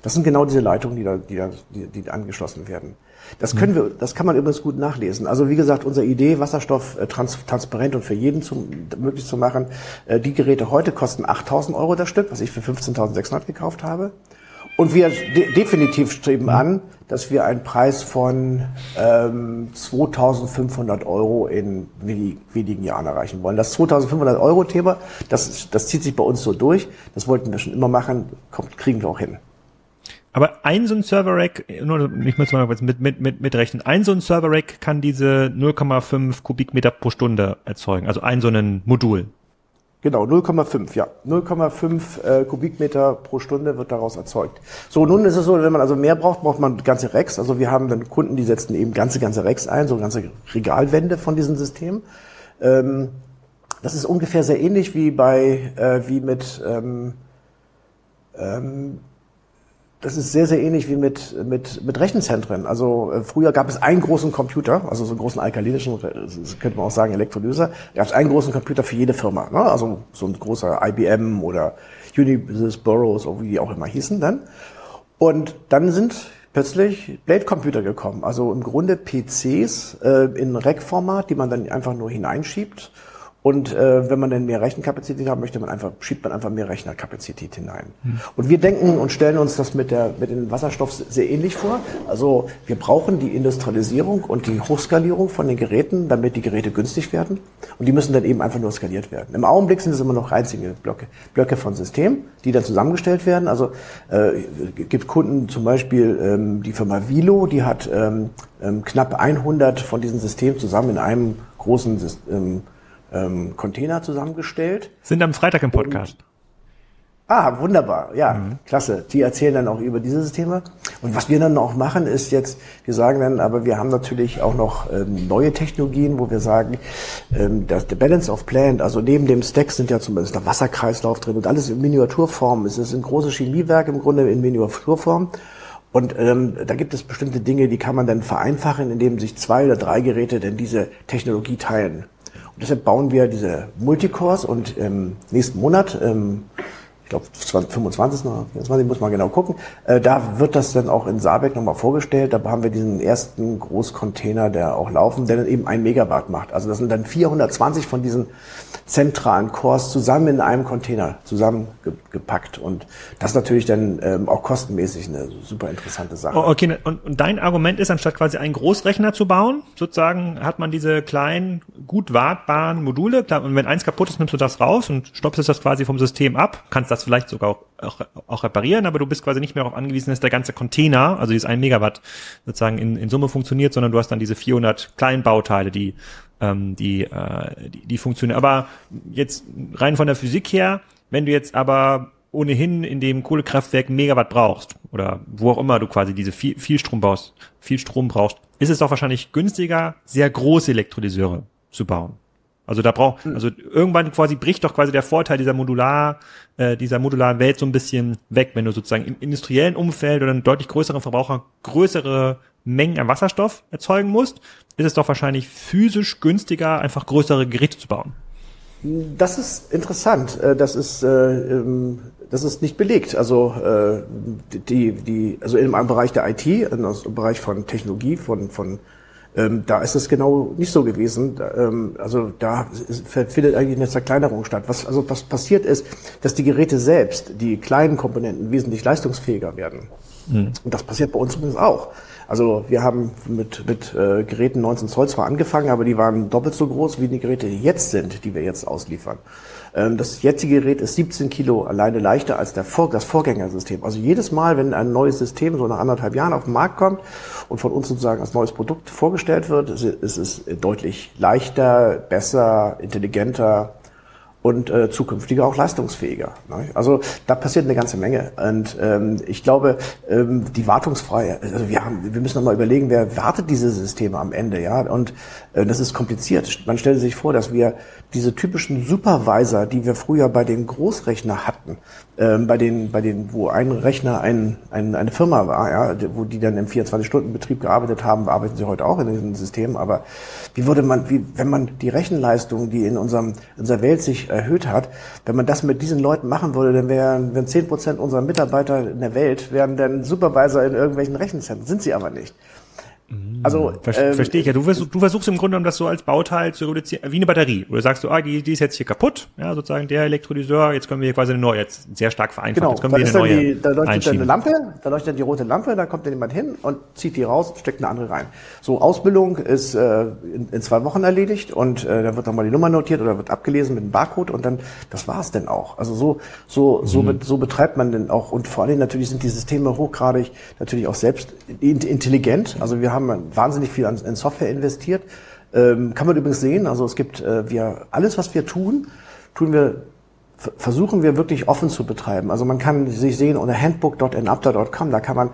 das sind genau diese Leitungen, die da, die da, die, die angeschlossen werden. Das können wir, das kann man übrigens gut nachlesen. Also wie gesagt, unsere Idee, Wasserstoff äh, trans transparent und für jeden zum, möglich zu machen. Äh, die Geräte heute kosten 8.000 Euro das Stück, was ich für 15.600 gekauft habe. Und wir de definitiv streben an, dass wir einen Preis von ähm, 2.500 Euro in wenigen Jahren erreichen wollen. Das 2.500 Euro Thema, das, das zieht sich bei uns so durch. Das wollten wir schon immer machen, kommt, kriegen wir auch hin. Aber ein so ein Server-Rack, ich muss mal mit, mit, mit, mitrechnen, ein so ein Server-Rack kann diese 0,5 Kubikmeter pro Stunde erzeugen, also ein so ein Modul. Genau, 0,5, ja. 0,5 äh, Kubikmeter pro Stunde wird daraus erzeugt. So, nun ist es so, wenn man also mehr braucht, braucht man ganze Racks. Also wir haben dann Kunden, die setzen eben ganze, ganze Racks ein, so ganze Regalwände von diesem System. Ähm, das ist ungefähr sehr ähnlich wie bei, äh, wie mit, ähm, ähm, das ist sehr, sehr ähnlich wie mit, mit, mit Rechenzentren. Also äh, früher gab es einen großen Computer, also so einen großen alkalinischen, könnte man auch sagen Elektrolyser, gab es einen großen Computer für jede Firma. Ne? Also so ein großer IBM oder Unibusiness Burroughs oder wie die auch immer hießen dann. Und dann sind plötzlich Blade-Computer gekommen. Also im Grunde PCs äh, in Rack-Format, die man dann einfach nur hineinschiebt Und äh, wenn man dann mehr Rechenkapazität haben möchte, man einfach, schiebt man einfach mehr Rechnerkapazität hinein. Mhm. Und wir denken und stellen uns das mit, der, mit dem Wasserstoff sehr ähnlich vor. Also wir brauchen die Industrialisierung und die Hochskalierung von den Geräten, damit die Geräte günstig werden. Und die müssen dann eben einfach nur skaliert werden. Im Augenblick sind es immer noch einzige Blöcke, Blöcke von Systemen, die dann zusammengestellt werden. Also äh, gibt Kunden zum Beispiel ähm, die Firma Vilo, die hat ähm, ähm, knapp 100 von diesen Systemen zusammen in einem großen ähm, ähm, Container zusammengestellt. Sind am Freitag im Podcast. ah, wunderbar. Ja, mhm. klasse. Die erzählen dann auch über diese Systeme. Und was wir dann auch machen, ist jetzt, wir sagen dann, aber wir haben natürlich auch noch ähm, neue Technologien, wo wir sagen, ähm, dass der Balance of Plant, also neben dem Stack sind ja zum Beispiel der Wasserkreislauf drin und alles in Miniaturform. Es ist ein großes Chemiewerk im Grunde in Miniaturform. Und ähm, da gibt es bestimmte Dinge, die kann man dann vereinfachen, indem sich zwei oder drei Geräte denn diese Technologie teilen. Deshalb bauen wir diese Multicores und im nächsten Monat, ähm, ich glaube 25. oder 24, muss man genau gucken, äh, da wird das dann auch in Saarbeck nochmal vorgestellt. Da haben wir diesen ersten Großcontainer, der auch laufen, der dann eben ein Megawatt macht. Also das sind dann 420 von diesen zentralen Cores zusammen in einem Container zusammengepackt. Und das ist natürlich dann ähm, auch kostenmäßig eine super interessante Sache. Okay, und, und dein Argument ist, anstatt quasi einen Großrechner zu bauen, sozusagen hat man diese kleinen, gut wartbaren Module. Und wenn eins kaputt ist, nimmst du das raus und stoppst das quasi vom System ab, kannst das vielleicht sogar auch, auch, auch reparieren, aber du bist quasi nicht mehr darauf angewiesen, dass der ganze Container, also dieses 1 Megawatt sozusagen in, in Summe funktioniert, sondern du hast dann diese 400 kleinen Bauteile, die ähm, die, äh, die, die funktionieren. Aber jetzt rein von der Physik her, wenn du jetzt aber ohnehin in dem Kohlekraftwerk Megawatt brauchst oder wo auch immer du quasi diese viel, viel Strom baust, viel Strom brauchst, ist es doch wahrscheinlich günstiger, sehr große Elektrolyseure zu bauen. Also da braucht, hm. also irgendwann quasi bricht doch quasi der Vorteil dieser modular, äh, dieser modularen Welt so ein bisschen weg, wenn du sozusagen im industriellen Umfeld oder einem deutlich größeren Verbraucher größere Mengen an Wasserstoff erzeugen musst, ist es doch wahrscheinlich physisch günstiger, einfach größere Geräte zu bauen. Das ist interessant. Äh, das ist, äh, ähm, das ist nicht belegt. Also, äh, die, die, also im Bereich der IT, im Bereich von Technologie, von, von ähm, da ist es genau nicht so gewesen. Ähm, also da findet eigentlich eine Zerkleinerung statt. Was also was passiert ist, dass die Geräte selbst, die kleinen Komponenten, wesentlich leistungsfähiger werden. Mhm. Und das passiert bei uns übrigens auch. Also wir haben mit, mit äh, Geräten 19 Zoll zwar angefangen, aber die waren doppelt so groß wie die Geräte, die jetzt sind, die wir jetzt ausliefern. Ähm, das jetzige Gerät ist 17 Kilo alleine leichter als das Vorgängersystem. Also jedes Mal, wenn ein neues System so nach anderthalb Jahren auf den Markt kommt und von uns sozusagen als neues Produkt vorgestellt wird, ist es deutlich leichter, besser, intelligenter, und äh, zukünftiger auch leistungsfähiger. Ne? Also da passiert eine ganze Menge. Und ähm, ich glaube, ähm, die wartungsfreie, also wir haben, wir müssen noch mal überlegen, wer wartet diese Systeme am Ende, ja? Und äh, das ist kompliziert. Man stellt sich vor, dass wir diese typischen Supervisor, die wir früher bei den Großrechner hatten, ähm, bei den, bei den, wo ein Rechner ein, ein, eine Firma war, ja, wo die dann im 24-Stunden-Betrieb gearbeitet haben, arbeiten sie heute auch in diesen Systemen. Aber wie würde man, wie, wenn man die Rechenleistung, die in unserem, in unserer Welt sich erhöht hat, wenn man das mit diesen Leuten machen würde, dann wären, wenn zehn Prozent unserer Mitarbeiter in der Welt wären dann Supervisor in irgendwelchen Rechenzentren. Sind sie aber nicht. Also Ver ähm, verstehe ich ja. Du versuchst, du versuchst im Grunde genommen das so als Bauteil zu reduzieren, wie eine Batterie. Oder sagst du, ah, die, die ist jetzt hier kaputt, ja, sozusagen der Elektrolyseur, jetzt können wir hier quasi eine neue, jetzt sehr stark vereinfacht, genau, jetzt können wir eine neue die, Da leuchtet dann eine Lampe, da leuchtet dann die rote Lampe, da kommt dann jemand hin und zieht die raus und steckt eine andere rein. So, Ausbildung ist äh, in, in zwei Wochen erledigt und äh, da wird dann mal die Nummer notiert oder wird abgelesen mit einem Barcode und dann, das war's denn auch. Also so, so, so, mhm. so betreibt man denn auch und vor allem natürlich sind die Systeme hochgradig natürlich auch selbst intelligent. Also wir haben wahnsinnig viel an, in Software investiert. Ähm, kann man übrigens sehen, also es gibt, äh, wir, alles was wir tun, tun wir, versuchen wir wirklich offen zu betreiben. Also man kann sich sehen unter handbook.enapter.com, da kann man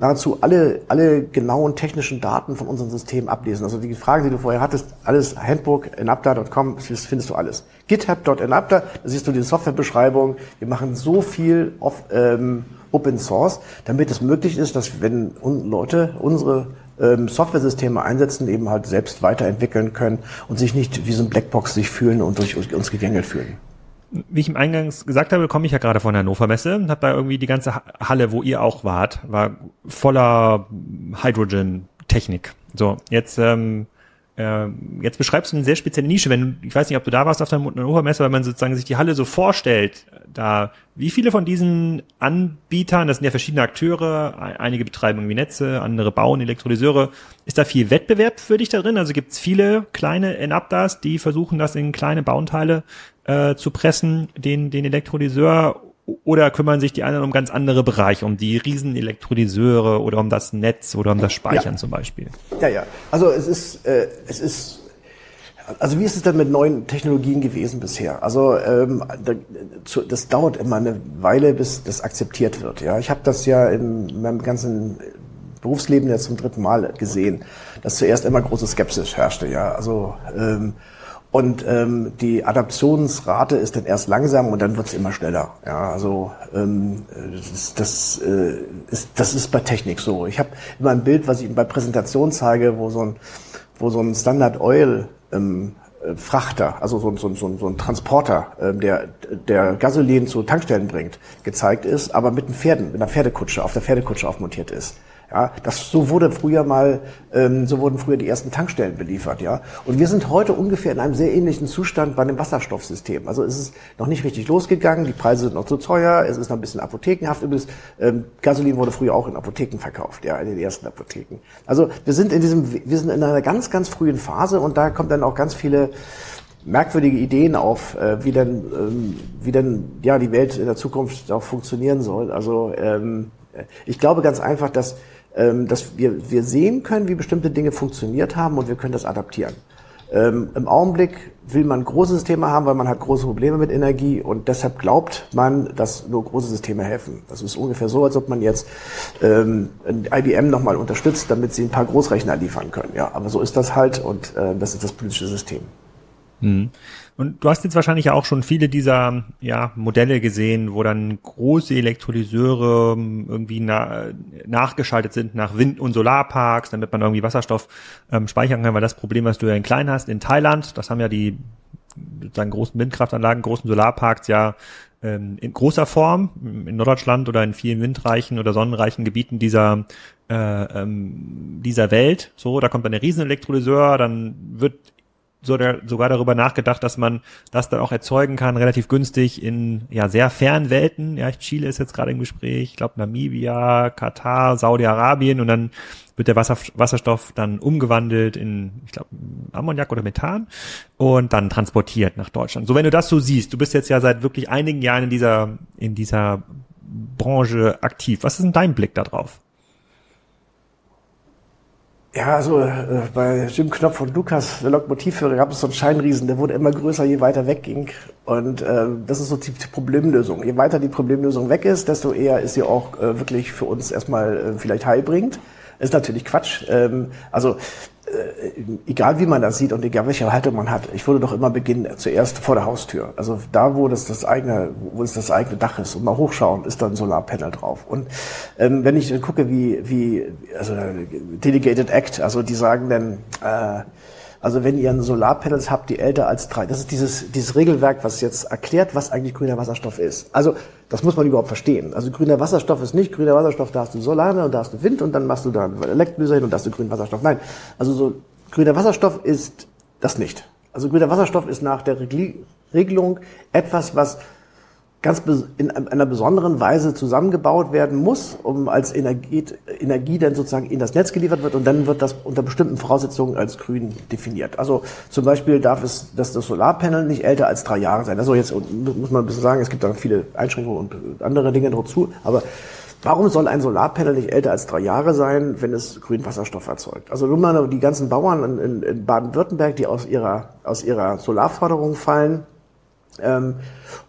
nahezu alle, alle genauen technischen Daten von unserem System ablesen. Also die Frage, die du vorher hattest, alles handbook.enapter.com, das findest du alles. github.enapter, da siehst du die Softwarebeschreibung. Wir machen so viel auf ähm, Open Source, damit es möglich ist, dass wenn Leute unsere ähm, Software-Systeme einsetzen, eben halt selbst weiterentwickeln können und sich nicht wie so ein Blackbox sich fühlen und durch uns gegängelt fühlen. Wie ich im Eingangs gesagt habe, komme ich ja gerade von der Hannover Messe und habe da irgendwie die ganze Halle, wo ihr auch wart, war voller Hydrogen-Technik. So, jetzt ähm, äh, jetzt beschreibst du eine sehr spezielle Nische. Wenn ich weiß nicht, ob du da warst auf der Hannover-Messe, weil man sozusagen sich die Halle so vorstellt, da wie viele von diesen Anbietern, das sind ja verschiedene Akteure, einige betreiben irgendwie Netze, andere bauen Elektrolyseure, ist da viel Wettbewerb für dich da drin? Also gibt es viele kleine Enaptas, die versuchen, das in kleine Bauteile äh, zu pressen, den, den Elektrolyseur oder kümmern sich die anderen um ganz andere Bereiche, um die Riesenelektrolyseure oder um das Netz oder um das Speichern ja. zum Beispiel? Ja, ja. Also es ist, äh, es ist also wie ist es denn mit neuen Technologien gewesen bisher? Also ähm, das dauert immer eine Weile, bis das akzeptiert wird. Ja, ich habe das ja in meinem ganzen Berufsleben jetzt zum dritten Mal gesehen, dass zuerst immer große Skepsis herrschte. Ja, also ähm, und ähm, die Adaptionsrate ist dann erst langsam und dann wird's immer schneller. Ja, also ähm, das, das, äh, ist, das ist bei Technik so. Ich habe immer ein Bild, was ich bei Präsentationen zeige, wo so ein, wo so ein Standard Oil ähm, Frachter, also so, so, so, so ein Transporter, ähm, der, der Gasolin zu Tankstellen bringt, gezeigt ist, aber mit einem Pferden, mit einer Pferdekutsche, auf der Pferdekutsche aufmontiert ist. Ja, das, so wurde früher mal, ähm, so wurden früher die ersten Tankstellen beliefert, ja. Und wir sind heute ungefähr in einem sehr ähnlichen Zustand bei dem Wasserstoffsystem. Also es ist noch nicht richtig losgegangen, die Preise sind noch zu teuer, es ist noch ein bisschen apothekenhaft. Übrigens, ähm, Gasolin wurde früher auch in Apotheken verkauft, ja, in den ersten Apotheken. Also wir sind in diesem, wir sind in einer ganz, ganz frühen Phase und da kommt dann auch ganz viele merkwürdige Ideen auf, äh, wie denn, ähm, wie denn ja die Welt in der Zukunft auch funktionieren soll. Also ähm, ich glaube ganz einfach, dass dass wir, wir sehen können, wie bestimmte Dinge funktioniert haben und wir können das adaptieren. Ähm, Im Augenblick will man große Systeme haben, weil man hat große Probleme mit Energie und deshalb glaubt man, dass nur große Systeme helfen. Das ist ungefähr so, als ob man jetzt ähm, IBM nochmal unterstützt, damit sie ein paar Großrechner liefern können. Ja, aber so ist das halt und äh, das ist das politische System. Mhm. Und du hast jetzt wahrscheinlich auch schon viele dieser ja, Modelle gesehen, wo dann große Elektrolyseure ähm, irgendwie na, nachgeschaltet sind nach Wind- und Solarparks, damit man irgendwie Wasserstoff ähm, speichern kann, weil das Problem, was du ja in klein hast, in Thailand, das haben ja die sozusagen großen Windkraftanlagen, großen Solarparks ja ähm, in großer Form in Norddeutschland oder in vielen windreichen oder sonnenreichen Gebieten dieser äh, ähm, dieser Welt. So, da kommt dann der Riesenelektrolyseur, dann wird sogar darüber nachgedacht, dass man das dann auch erzeugen kann, relativ günstig in ja sehr fernen Welten. Ja, Chile ist jetzt gerade im Gespräch, ich glaube Namibia, Katar, Saudi-Arabien und dann wird der Wasser, Wasserstoff dann umgewandelt in, ich glaube, Ammoniak oder Methan und dann transportiert nach Deutschland. So, wenn du das so siehst, du bist jetzt ja seit wirklich einigen Jahren in dieser, in dieser Branche aktiv. Was ist denn dein Blick darauf? Ja, also äh, bei Jim Knopf und Lukas, der Lokomotivführer, gab es so einen Scheinriesen, der wurde immer größer, je weiter weg ging. Und äh, das ist so die Problemlösung. Je weiter die Problemlösung weg ist, desto eher ist sie auch äh, wirklich für uns erstmal äh, vielleicht heilbringend. Ist natürlich Quatsch. Ähm, also egal wie man das sieht und egal welche Haltung man hat, ich würde doch immer beginnen zuerst vor der Haustür. Also da, wo das das eigene, wo es das eigene Dach ist und mal hochschauen, ist da ein Solarpanel drauf. Und ähm, wenn ich gucke, wie wie also Delegated Act, also die sagen dann äh, also wenn ihr ein Solarpanels habt, die älter als drei, das ist dieses, dieses Regelwerk, was jetzt erklärt, was eigentlich grüner Wasserstoff ist. Also das muss man überhaupt verstehen. Also grüner Wasserstoff ist nicht grüner Wasserstoff, da hast du Solar und da hast du Wind und dann machst du da einen Elektrolyser hin und da hast du grünen Wasserstoff. Nein, also so grüner Wasserstoff ist das nicht. Also grüner Wasserstoff ist nach der Regelung etwas, was ganz in einer besonderen Weise zusammengebaut werden muss, um als Energie, Energie dann sozusagen in das Netz geliefert wird und dann wird das unter bestimmten Voraussetzungen als grün definiert. Also zum Beispiel darf es, dass das Solarpanel nicht älter als drei Jahre sein. Also jetzt muss man ein bisschen sagen, es gibt da viele Einschränkungen und andere Dinge dazu, aber Warum soll ein Solarpanel nicht älter als drei Jahre sein, wenn es grünen Wasserstoff erzeugt? Also nur mal die ganzen Bauern in, in Baden-Württemberg, die aus ihrer, aus ihrer Solarförderung fallen, ähm,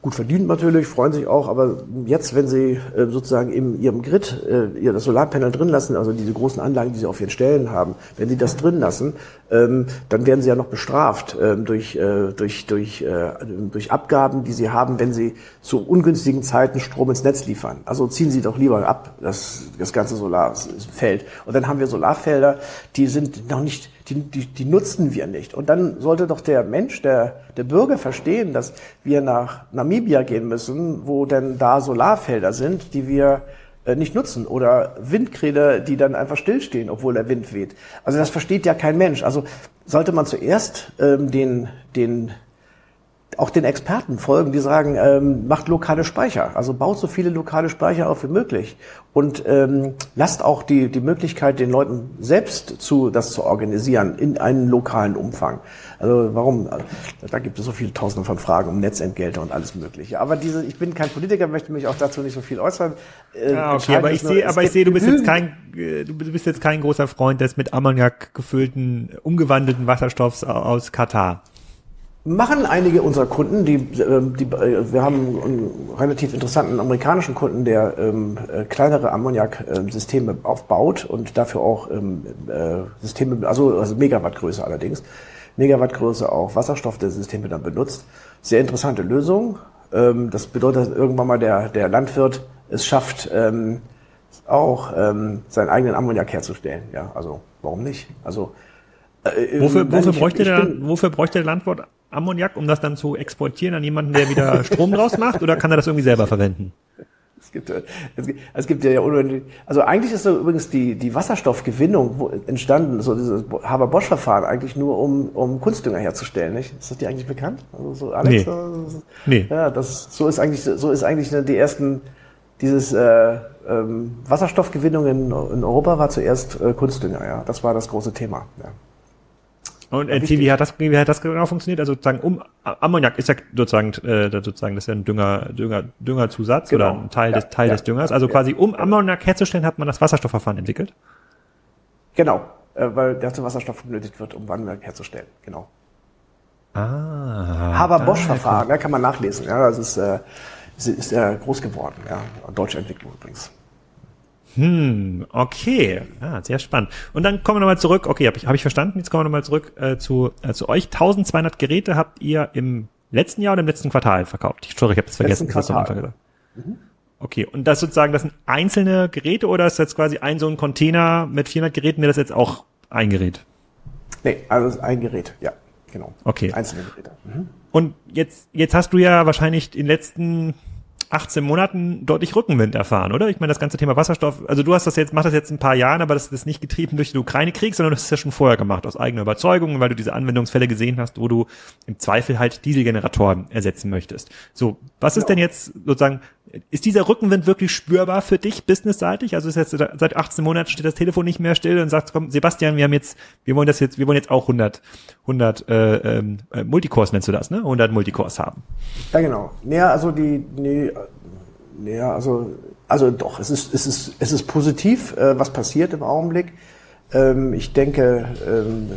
gut verdient natürlich, freuen sich auch, aber jetzt, wenn sie äh, sozusagen in ihrem Grid äh, ihr das Solarpanel drin lassen, also diese großen Anlagen, die sie auf ihren Stellen haben, wenn sie das drin lassen, ähm, dann werden sie ja noch bestraft ähm, durch, äh, durch, durch, äh, durch Abgaben, die sie haben, wenn sie zu ungünstigen Zeiten Strom ins Netz liefern. Also ziehen sie doch lieber ab, das, das ganze Solarfeld. Und dann haben wir Solarfelder, die sind noch nicht die, die, die nutzen wir nicht. Und dann sollte doch der Mensch, der, der Bürger verstehen, dass wir nach Namibia gehen müssen, wo denn da Solarfelder sind, die wir äh, nicht nutzen oder Windräder, die dann einfach stillstehen, obwohl der Wind weht. Also das versteht ja kein Mensch. Also sollte man zuerst ähm, den, den auch den Experten folgen, die sagen, ähm, macht lokale Speicher, also baut so viele lokale Speicher auf wie möglich und ähm, lasst auch die, die Möglichkeit den Leuten selbst zu, das zu organisieren in einem lokalen Umfang. Also warum, da gibt es so viele Tausende von Fragen um Netzentgelte und alles Mögliche. Aber diese, ich bin kein Politiker, möchte mich auch dazu nicht so viel äußern. Äh, ja, okay, aber ich sehe, aber ich sehe, du bist jetzt kein, äh, du bist jetzt kein großer Freund des mit Ammoniak gefüllten, umgewandelten Wasserstoffs aus Katar machen einige unserer Kunden, die, ähm, die, äh, wir haben einen relativ interessanten amerikanischen Kunden, der ähm, äh, kleinere Ammoniak-Systeme aufbaut und dafür auch ähm, äh, Systeme, also, also Megawattgröße allerdings, Megawattgröße auch Wasserstoff der Systeme dann benutzt. Sehr interessante Lösung. Ähm, das bedeutet, dass irgendwann mal der, der Landwirt es schafft, ähm, auch ähm, seinen eigenen Ammoniak herzustellen. Ja, also warum nicht? Also äh, wofür, wofür, ich, bräuchte ich der, wofür bräuchte der Landwirt Ammoniak, um das dann zu exportieren an jemanden, der wieder <laughs> Strom draus macht, oder kann er das irgendwie selber verwenden? Es gibt, es gibt, es gibt ja unendlich, also eigentlich ist so übrigens die, die Wasserstoffgewinnung entstanden, so dieses Haber-Bosch-Verfahren eigentlich nur um, um Kunstdünger herzustellen, nicht? Ist das dir eigentlich bekannt? Also so Alex, nee. nee. Ja, das, so ist eigentlich, so ist eigentlich die ersten, dieses, äh, ähm, Wasserstoffgewinnung in, in Europa war zuerst äh, Kunstdünger, ja. Das war das große Thema, ja. Und äh, wie hat das, wie hat das genau funktioniert? Also sozusagen um Ammoniak ist ja sozusagen, äh, sozusagen das ist ja ein Dünger, Dünger, Düngerzusatz genau. oder ein Teil ja, des Teil ja, des Düngers. Also ja, quasi um Ammoniak herzustellen, hat man das Wasserstoffverfahren entwickelt. Genau, äh, weil dazu Wasserstoff benötigt wird, um Ammoniak herzustellen. Genau. Ah. Haber-Bosch-Verfahren, ja, kann man nachlesen. Ja, das ist, äh, ist, ist äh, groß geworden. Ja, deutsche Entwicklung übrigens. Hm, okay. Ah, sehr spannend. Und dann kommen wir nochmal zurück. Okay, habe ich, hab ich verstanden. Jetzt kommen wir nochmal zurück äh, zu, äh, zu euch. 1200 Geräte habt ihr im letzten Jahr oder im letzten Quartal verkauft? Ich, sorry, ich habe das vergessen. Gesagt. Mhm. Okay, und das sozusagen, das sind einzelne Geräte oder ist das quasi ein so ein Container mit 400 Geräten, der das jetzt auch ein Gerät? Nee, also ein Gerät, ja, genau. Okay. Einzelne Geräte. Mhm. Und jetzt, jetzt hast du ja wahrscheinlich in den letzten 18 Monaten deutlich Rückenwind erfahren, oder? Ich meine, das ganze Thema Wasserstoff, also du hast das jetzt, machst das jetzt ein paar Jahren, aber das ist nicht getrieben durch den Ukraine-Krieg, sondern du hast es ja schon vorher gemacht, aus eigener Überzeugung, weil du diese Anwendungsfälle gesehen hast, wo du im Zweifel halt Dieselgeneratoren ersetzen möchtest. So, was ist denn jetzt sozusagen, ist dieser Rückenwind wirklich spürbar für dich businessseitig? Also ist jetzt seit 18 Monaten steht das Telefon nicht mehr still und sagt, komm, Sebastian, wir haben jetzt, wir wollen das jetzt, wir wollen jetzt auch 100, 100 äh, ähm, äh, Multicores nennst du das, ne? 100 Multicores haben. Ja, genau. Ja, also die, nee, ja, also, also doch, es ist, es ist, es ist positiv, äh, was passiert im Augenblick. Ähm, ich denke, ähm,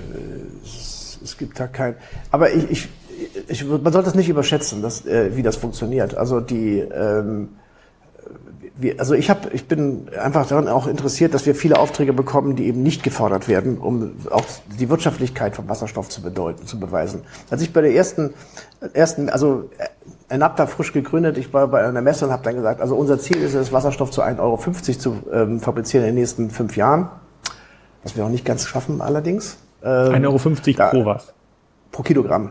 es, es, gibt da kein, aber ich, ich, ich, man sollte es nicht überschätzen, dass, äh, wie das funktioniert. Also die, ähm, wir, also ich habe, ich bin einfach daran auch interessiert, dass wir viele Aufträge bekommen, die eben nicht gefordert werden, um auch die Wirtschaftlichkeit von Wasserstoff zu bedeuten, zu beweisen. Als ich bei der ersten, ersten, also Enapta frisch gegründet, ich war bei einer Messe und habe dann gesagt, also unser Ziel ist es, Wasserstoff zu 1,50 Euro zu ähm, fabrizieren in den nächsten fünf Jahren, was wir noch nicht ganz schaffen allerdings. Ähm, 1,50 Euro pro was? Pro Kilogramm.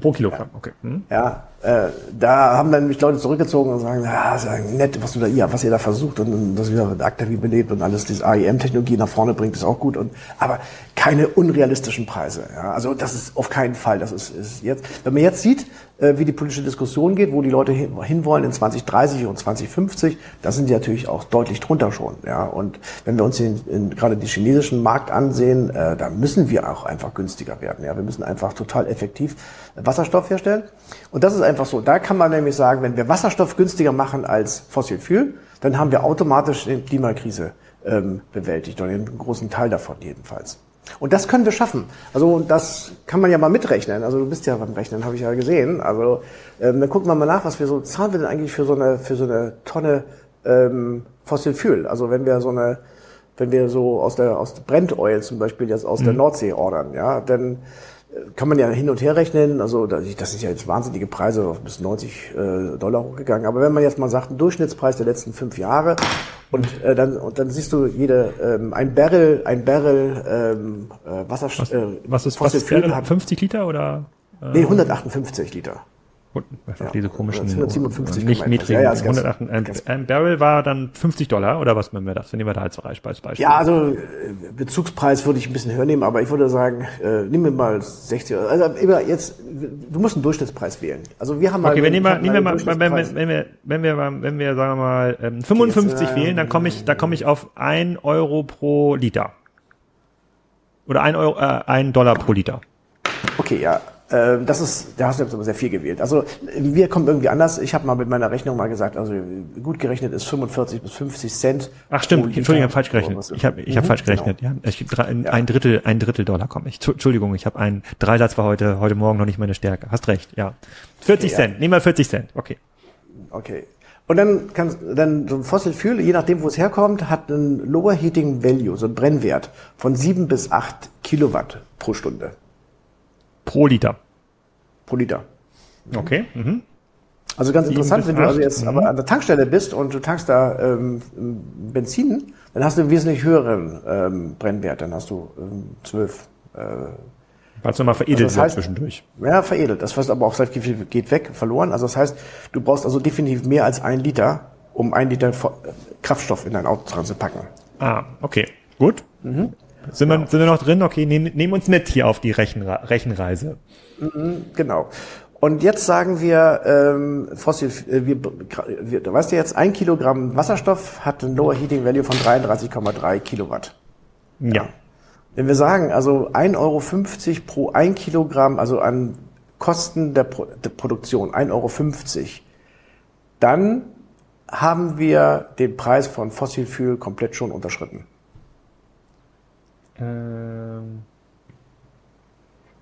Pro Kilogramm, okay. Hm. Ja, äh, da haben dann mich Leute zurückgezogen und sagen, ja, ist ja nett, was du da, ja, was ihr da versucht und das wieder Akta wie belebt und alles, diese AIM-Technologie nach vorne bringt, ist auch gut und, aber keine unrealistischen Preise, ja. Also, das ist auf keinen Fall, das ist, ist jetzt, wenn man jetzt sieht, äh, wie die politische Diskussion geht, wo die Leute hinwollen in 2030 und 2050, da sind die natürlich auch deutlich drunter schon. Ja. Und wenn wir uns den, in, gerade den chinesischen Markt ansehen, äh, da müssen wir auch einfach günstiger werden. Ja. Wir müssen einfach total effektiv Wasserstoff herstellen. Und das ist einfach so. Da kann man nämlich sagen, wenn wir Wasserstoff günstiger machen als Fossil Fuel, dann haben wir automatisch die Klimakrise ähm, bewältigt oder einen großen Teil davon jedenfalls. Und das können wir schaffen. Also das kann man ja mal mitrechnen. Also du bist ja beim Rechnen, habe ich ja gesehen. Also ähm, dann gucken wir mal nach, was wir so zahlen wir denn eigentlich für so eine für so eine Tonne ähm, Fossil Fuel. Also wenn wir so eine wenn wir so aus der aus Brent Oil zum Beispiel jetzt aus mhm. der Nordsee ordern, ja, dann kann man ja hin und her rechnen. Also das ist ja jetzt wahnsinnige Preise bis 90 äh, Dollar hochgegangen. Aber wenn man jetzt mal sagt, ein Durchschnittspreis der letzten fünf Jahre und äh, dann und dann siehst du jede ähm, ein Barrel ein Barrel ähm, äh, Wasser was, äh, was ist was ist Barrel? 50 Liter oder? Äh, nee 158 Liter. Was ja, diese komischen 157, nicht niedrigen ja, ja, 108, ein, ein, Barrel war dann 50 Dollar oder was nehmen wir das? Nehmen wir da als Beispiel. Ja, also äh, Bezugspreis würde ich ein bisschen höher nehmen, aber ich würde sagen, äh, nehmen wir mal 60 Euro. Also immer jetzt, du musst einen Durchschnittspreis wählen. Also wir haben mal. Okay, wir nehmen mal, nehmen wir mal, wenn, wir, wenn wir, wenn wir, wenn wir, sagen wir mal, ähm, 55 okay, jetzt, wählen, dann komme ich, da komme ich auf ein Euro pro Liter. Oder ein Euro, äh, ein Dollar pro Liter. Okay, ja. Ähm, das ist, da hast du jetzt aber sehr viel gewählt. Also wir kommen irgendwie anders. Ich habe mal mit meiner Rechnung mal gesagt, also gut gerechnet ist 45 bis 50 Cent. Ach stimmt, Entschuldigung, ich habe falsch gerechnet. Ich habe ich hab mhm, falsch gerechnet. Genau. Ja, ich, drei, ja. ein Drittel, ein Drittel Dollar komme ich. Entschuldigung, ich habe ein Dreisatz war heute heute Morgen noch nicht meine Stärke. Hast recht, ja. 40 okay, Cent, ja. nehmen wir 40 Cent. Okay. Okay. Und dann kann dann so ein Fossil Fuel, je nachdem wo es herkommt, hat einen Lower Heating Value, so einen Brennwert von 7 bis 8 Kilowatt pro Stunde. Pro Liter. Pro Liter. Okay. Mhm. Also ganz interessant, wenn du also jetzt mhm. aber an der Tankstelle bist und du tankst da ähm, Benzin, dann hast du einen wesentlich höheren ähm, Brennwert, dann hast du ähm, 12. Äh, Weil es nochmal veredelt also das heißt, zwischendurch. Ja, veredelt. Das heißt aber auch, geht weg, verloren. Also das heißt, du brauchst also definitiv mehr als ein Liter, um ein Liter Kraftstoff in dein Auto dran zu packen. Ah, okay. Gut. Mhm. Sind, wir, sind wir noch drin? Okay, nehmen nehm uns mit hier auf die Rechenre Rechenreise. Mhm, genau. Und jetzt sagen wir, ähm, Fossil, äh, wir, wir, du weißt ja jetzt, ein Kilogramm Wasserstoff hat ein Lower Heating Value von 33,3 Kilowatt. Ja. ja. Wenn wir sagen, also 1,50 Euro pro ein Kilogramm, also an Kosten der, Pro der Produktion, 1,50 Euro, dann haben wir den Preis von Fossil Fuel komplett schon unterschritten. Ähm,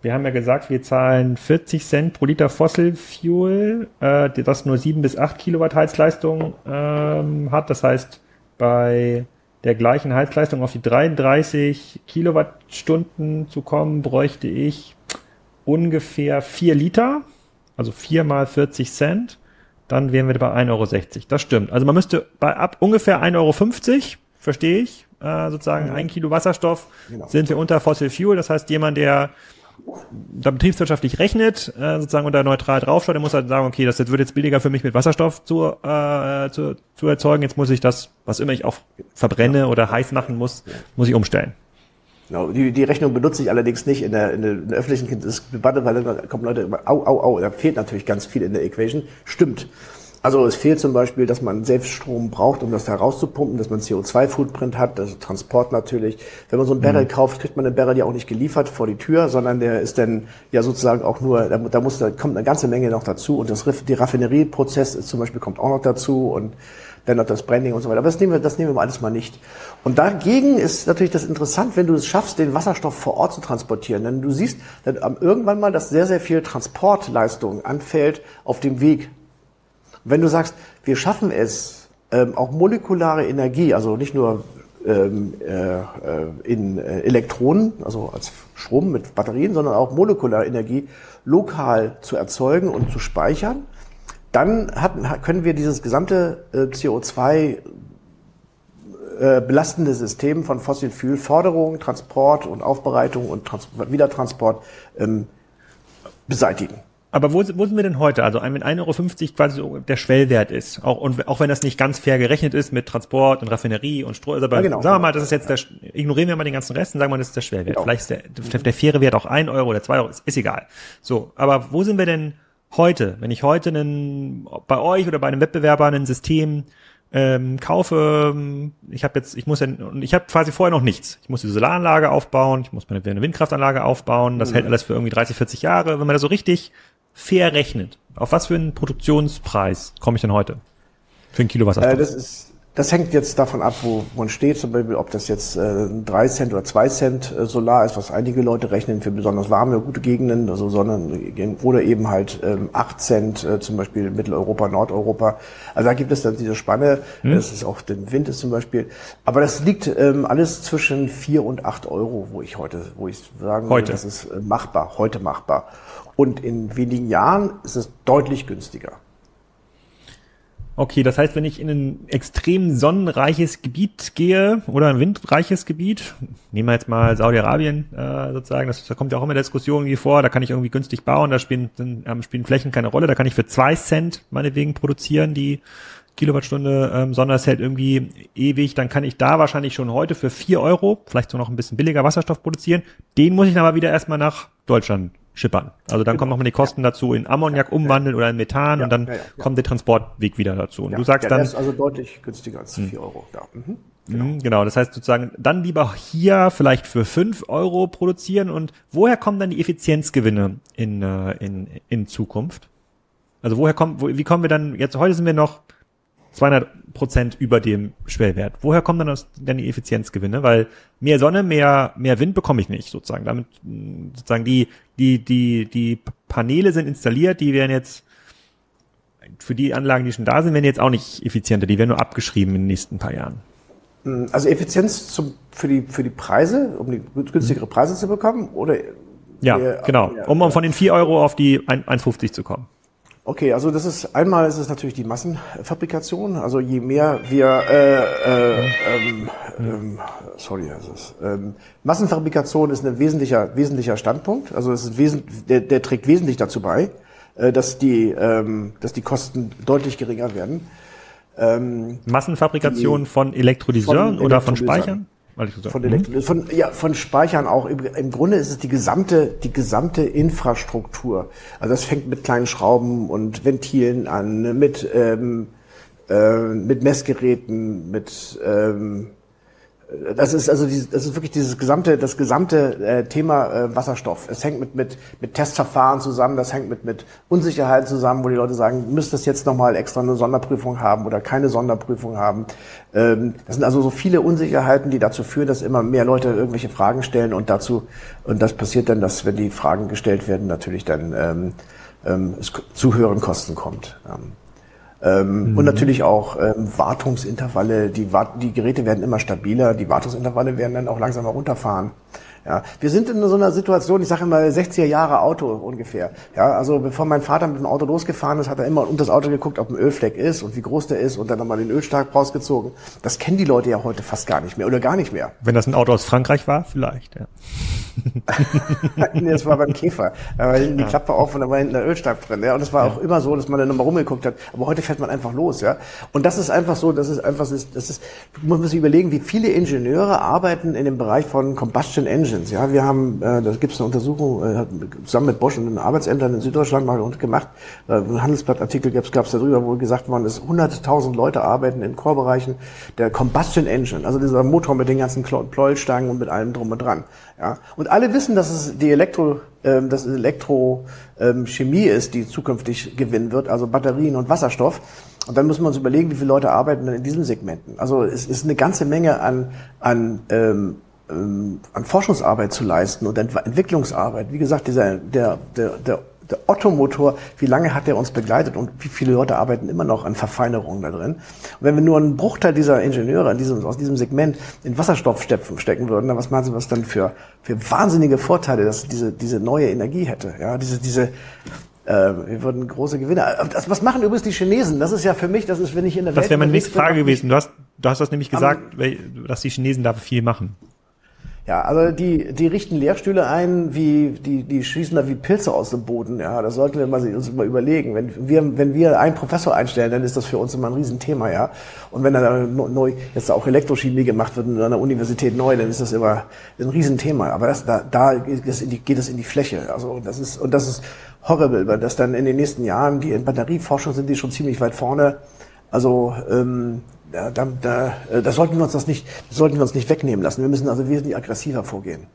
wir haben ja gesagt, wir zahlen 40 Cent pro Liter Fossil Fuel, äh, das nur 7 bis 8 Kilowatt Heizleistung ähm, hat. Das heißt, bei der gleichen Heizleistung auf die 33 Kilowattstunden zu kommen, bräuchte ich ungefähr 4 Liter, also 4 mal 40 Cent. Dann wären wir bei 1,60 Euro. Das stimmt. Also man müsste bei ab ungefähr 1,50 Euro, verstehe ich, äh, sozusagen mhm. ein Kilo Wasserstoff genau. sind wir unter Fossil Fuel. Das heißt, jemand, der da betriebswirtschaftlich rechnet, äh, sozusagen unter neutral draufschaut, der muss halt sagen, okay, das wird jetzt billiger für mich mit Wasserstoff zu, äh, zu, zu erzeugen. Jetzt muss ich das, was immer ich auch verbrenne ja. oder heiß machen muss, muss ich umstellen. Genau, die, die Rechnung benutze ich allerdings nicht in der, in der, in der öffentlichen Debatte, weil da kommen Leute immer, au, au, au, da fehlt natürlich ganz viel in der Equation. Stimmt. Also es fehlt zum Beispiel, dass man selbst Strom braucht, um das herauszupumpen, dass man CO2-Footprint hat, also Transport natürlich. Wenn man so einen Barrel mhm. kauft, kriegt man den Barrel ja auch nicht geliefert vor die Tür, sondern der ist dann ja sozusagen auch nur, da, da muss, da kommt eine ganze Menge noch dazu und das die Raffinerieprozess zum Beispiel kommt auch noch dazu und dann noch das Branding und so weiter. Aber das nehmen wir, das nehmen wir alles mal nicht. Und dagegen ist natürlich das interessant, wenn du es schaffst, den Wasserstoff vor Ort zu transportieren. Denn du siehst dann irgendwann mal, dass sehr, sehr viel Transportleistung anfällt auf dem Weg wenn du sagst, wir schaffen es, ähm, auch molekulare Energie, also nicht nur ähm, äh, äh, in äh, Elektronen, also als Strom mit Batterien, sondern auch molekulare Energie lokal zu erzeugen und zu speichern, dann hat, können wir dieses gesamte äh, CO2 äh, belastende System von Fossil Fuel Forderung, Transport und Aufbereitung und Trans Wiedertransport ähm, beseitigen. Aber wo, wo sind wir denn heute? Also mit 1,50 Euro quasi so der Schwellwert ist. Auch, und auch wenn das nicht ganz fair gerechnet ist mit Transport und Raffinerie und Strom. Also aber ja, genau. sagen wir mal, das ist jetzt der, ignorieren wir mal den ganzen Rest und sagen wir, das ist der Schwellwert. Genau. Vielleicht ist der, der faire Wert auch 1 Euro oder 2 Euro, ist, ist egal. So, aber wo sind wir denn heute? Wenn ich heute einen, bei euch oder bei einem Wettbewerber ein System ähm, kaufe, ich habe jetzt, ich muss ja, ich habe quasi vorher noch nichts. Ich muss die Solaranlage aufbauen, ich muss meine Windkraftanlage aufbauen, das mhm. hält alles für irgendwie 30, 40 Jahre. Wenn man da so richtig fair rechnet, auf was für einen Produktionspreis komme ich denn heute? Für ein Kilo? Äh, das ist das hängt jetzt davon ab, wo man steht, zum Beispiel, ob das jetzt äh, 3 Cent oder 2 Cent äh, Solar ist, was einige Leute rechnen für besonders warme, gute Gegenden, also sondern oder eben halt ähm, 8 Cent, äh, zum Beispiel Mitteleuropa, Nordeuropa. Also da gibt es dann diese Spanne, hm. das ist auch den Wind ist zum Beispiel. Aber das liegt ähm, alles zwischen 4 und 8 Euro, wo ich heute, wo ich sagen heute. würde, das ist äh, machbar, heute machbar. Und in wenigen Jahren ist es deutlich günstiger. Okay, das heißt, wenn ich in ein extrem sonnenreiches Gebiet gehe oder ein windreiches Gebiet, nehmen wir jetzt mal Saudi-Arabien äh, sozusagen, das, da kommt ja auch immer in der Diskussion irgendwie vor, da kann ich irgendwie günstig bauen, da spielen, ähm, spielen Flächen keine Rolle, da kann ich für zwei Cent meinetwegen produzieren, die Kilowattstunde ähm, Sonne, das hält irgendwie ewig, dann kann ich da wahrscheinlich schon heute für vier Euro, vielleicht so noch ein bisschen billiger Wasserstoff produzieren. Den muss ich dann aber wieder erstmal nach Deutschland schippern. Also dann genau. kommen nochmal die Kosten ja. dazu in Ammoniak ja, umwandeln ja. oder in Methan und dann kommt der Transportweg wieder dazu. Und du sagst dann. ist also deutlich günstiger als hm. vier Euro. Ja. Mhm. Genau. Mhm, genau, das heißt sozusagen, dann lieber hier vielleicht für fünf Euro produzieren und woher kommen dann die Effizienzgewinne in, äh, in, in Zukunft? Also woher kommt, wo, wie kommen wir dann, jetzt heute sind wir noch 200 Prozent über dem Schwellwert. Woher kommen dann, das, dann die Effizienzgewinne? Weil mehr Sonne, mehr, mehr Wind bekomme ich nicht, sozusagen. Damit, sozusagen, die, die, die, die Paneele sind installiert, die werden jetzt, für die Anlagen, die schon da sind, werden jetzt auch nicht effizienter, die werden nur abgeschrieben in den nächsten paar Jahren. Also Effizienz zum, für die, für die Preise, um die günstigere Preise zu bekommen, oder? Ja, genau. Um, um von den 4 Euro auf die 1,50 zu kommen. Okay, also das ist einmal ist es natürlich die Massenfabrikation. Also je mehr wir äh, äh, ähm, ähm, sorry, also es, ähm, Massenfabrikation ist ein wesentlicher wesentlicher Standpunkt. Also es ist der, der trägt wesentlich dazu bei, äh, dass die ähm, dass die Kosten deutlich geringer werden. Ähm, Massenfabrikation die, von Elektrolyseuren von oder von Speichern? Von, mhm. von, ja, von Speichern auch. Im, Im, Grunde ist es die gesamte, die gesamte Infrastruktur. Also das fängt mit kleinen Schrauben und Ventilen an, mit, ähm, äh, mit Messgeräten, mit ähm, das ist also dieses, das ist wirklich dieses gesamte das gesamte äh, Thema äh, Wasserstoff. Es hängt mit mit mit Testverfahren zusammen, das hängt mit mit Unsicherheiten zusammen, wo die Leute sagen, müsst das jetzt noch mal extra eine Sonderprüfung haben oder keine Sonderprüfung haben. Ähm, das sind also so viele Unsicherheiten, die dazu führen, dass immer mehr Leute irgendwelche Fragen stellen und dazu und das passiert dann, dass wenn die Fragen gestellt werden, natürlich dann ähm, ähm, es zu höheren Kosten kommt. Ähm, ähm, mhm. Und natürlich auch ähm, Wartungsintervalle. Die, Wart die Geräte werden immer stabiler, die Wartungsintervalle werden dann auch langsamer runterfahren. Ja, wir sind in so einer Situation, ich sage immer 60er Jahre Auto ungefähr. Ja, also bevor mein Vater mit dem Auto losgefahren ist, hat er immer unter das Auto geguckt, ob ein Ölfleck ist und wie groß der ist und dann nochmal den Ölstark rausgezogen. Das kennen die Leute ja heute fast gar nicht mehr oder gar nicht mehr. Wenn das ein Auto aus Frankreich war, vielleicht, ja. <laughs> nee, das war beim Käfer. Da war hinten die Klappe auf und da war hinten der Ölstab drin. Ja. Und es war auch immer so, dass man dann nochmal rumgeguckt hat. Aber heute fährt man einfach los. ja. Und das ist einfach so, das ist einfach, das ist, das ist man muss sich überlegen, wie viele Ingenieure arbeiten in dem Bereich von Combustion Engines. Ja, wir haben, äh, da gibt es eine Untersuchung, äh, zusammen mit Bosch und den Arbeitsämtern in Süddeutschland mal gemacht. Äh, ein Handelsblattartikel gab es darüber, wo gesagt worden ist, 100.000 Leute arbeiten in Core-Bereichen der Combustion Engine, also dieser Motor mit den ganzen Pleuelstangen und mit allem drum und dran. Ja, und alle wissen, dass es die Elektro, ähm, dass es Elektrochemie ähm, ist, die zukünftig gewinnen wird, also Batterien und Wasserstoff. Und dann müssen wir uns überlegen, wie viele Leute arbeiten in diesen Segmenten. Also es ist eine ganze Menge an, an ähm, ähm, an Forschungsarbeit zu leisten und Entwicklungsarbeit. Wie gesagt, dieser, der, der, der der Otto-Motor, wie lange hat der uns begleitet und wie viele Leute arbeiten immer noch an Verfeinerungen da drin? Und wenn wir nur einen Bruchteil dieser Ingenieure in diesem, aus diesem Segment in Wasserstoff stecken würden, dann was meinen Sie, was dann für, für wahnsinnige Vorteile dass diese, diese neue Energie hätte? Ja, diese, diese, äh, wir würden große Gewinne. Das, was machen übrigens die Chinesen? Das ist ja für mich, das ist, wenn ich in der das Welt. Das wäre meine nächste Frage gewesen. Du hast, du hast das nämlich gesagt, dass die Chinesen da viel machen. Ja, also die, die richten Lehrstühle ein, wie, die, die schießen da wie Pilze aus dem Boden. Ja, das sollten wir mal, uns mal überlegen. Wenn wir, wenn wir einen Professor einstellen, dann ist das für uns immer ein Riesenthema, ja. Und wenn da neu, jetzt auch Elektrochemie gemacht wird an der Universität neu, dann ist das immer ein Riesenthema. Aber das, da, da geht es in die, geht es in die Fläche. Also, das ist, und das ist horrible, weil das dann in den nächsten Jahren, die in Batterieforschung sind die schon ziemlich weit vorne. Also, ähm, da, da, da, äh, da sollten wir uns das nicht, sollten wir uns nicht wegnehmen lassen. Wir müssen also wesentlich aggressiver vorgehen.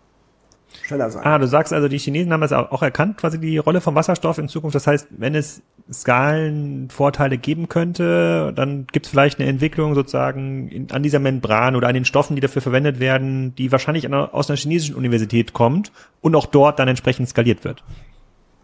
Schneller sein. Ah, du sagst also, die Chinesen haben das auch erkannt, quasi die Rolle vom Wasserstoff in Zukunft. Das heißt, wenn es Skalenvorteile geben könnte, dann gibt es vielleicht eine Entwicklung sozusagen in, an dieser Membran oder an den Stoffen, die dafür verwendet werden, die wahrscheinlich einer, aus einer chinesischen Universität kommt und auch dort dann entsprechend skaliert wird.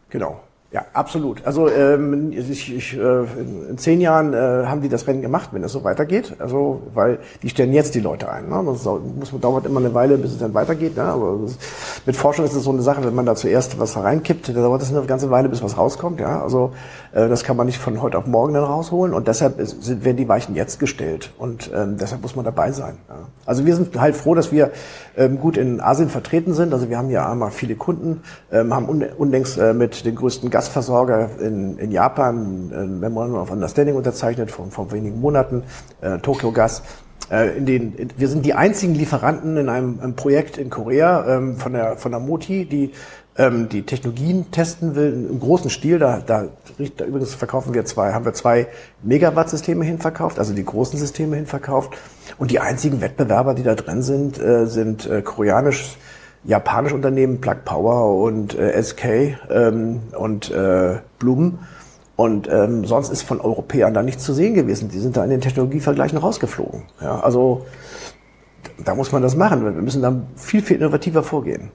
Genau. Ja, absolut. Also ähm, ich, ich, äh, in zehn Jahren äh, haben die das Rennen gemacht, wenn es so weitergeht. Also weil die stellen jetzt die Leute ein. Ne? Das muss, dauert immer eine Weile, bis es dann weitergeht. Ne? Aber das, mit Forschung ist es so eine Sache, wenn man da zuerst was reinkippt, dann dauert es eine ganze Weile, bis was rauskommt. Ja, also äh, das kann man nicht von heute auf morgen dann rausholen. Und deshalb ist, sind, werden die Weichen jetzt gestellt. Und ähm, deshalb muss man dabei sein. Ja? Also wir sind halt froh, dass wir ähm, gut in Asien vertreten sind. Also wir haben ja einmal viele Kunden, ähm, haben unlängst äh, mit den größten Gas Gasversorger in, in Japan ein Memorandum of Understanding unterzeichnet vor, vor wenigen Monaten, äh, Tokyo Gas. Äh, in den, in, wir sind die einzigen Lieferanten in einem, einem Projekt in Korea ähm, von, der, von der Moti, die ähm, die Technologien testen will im großen Stil. Da, da, da übrigens verkaufen wir zwei, haben wir zwei Megawatt-Systeme hinverkauft, also die großen Systeme hinverkauft. Und die einzigen Wettbewerber, die da drin sind, äh, sind äh, koreanisch japanische Unternehmen, Plug Power und äh, SK ähm, und äh, Blumen. Und ähm, sonst ist von Europäern da nichts zu sehen gewesen. Die sind da in den Technologievergleichen rausgeflogen. Ja, also da muss man das machen. Wir müssen da viel, viel innovativer vorgehen.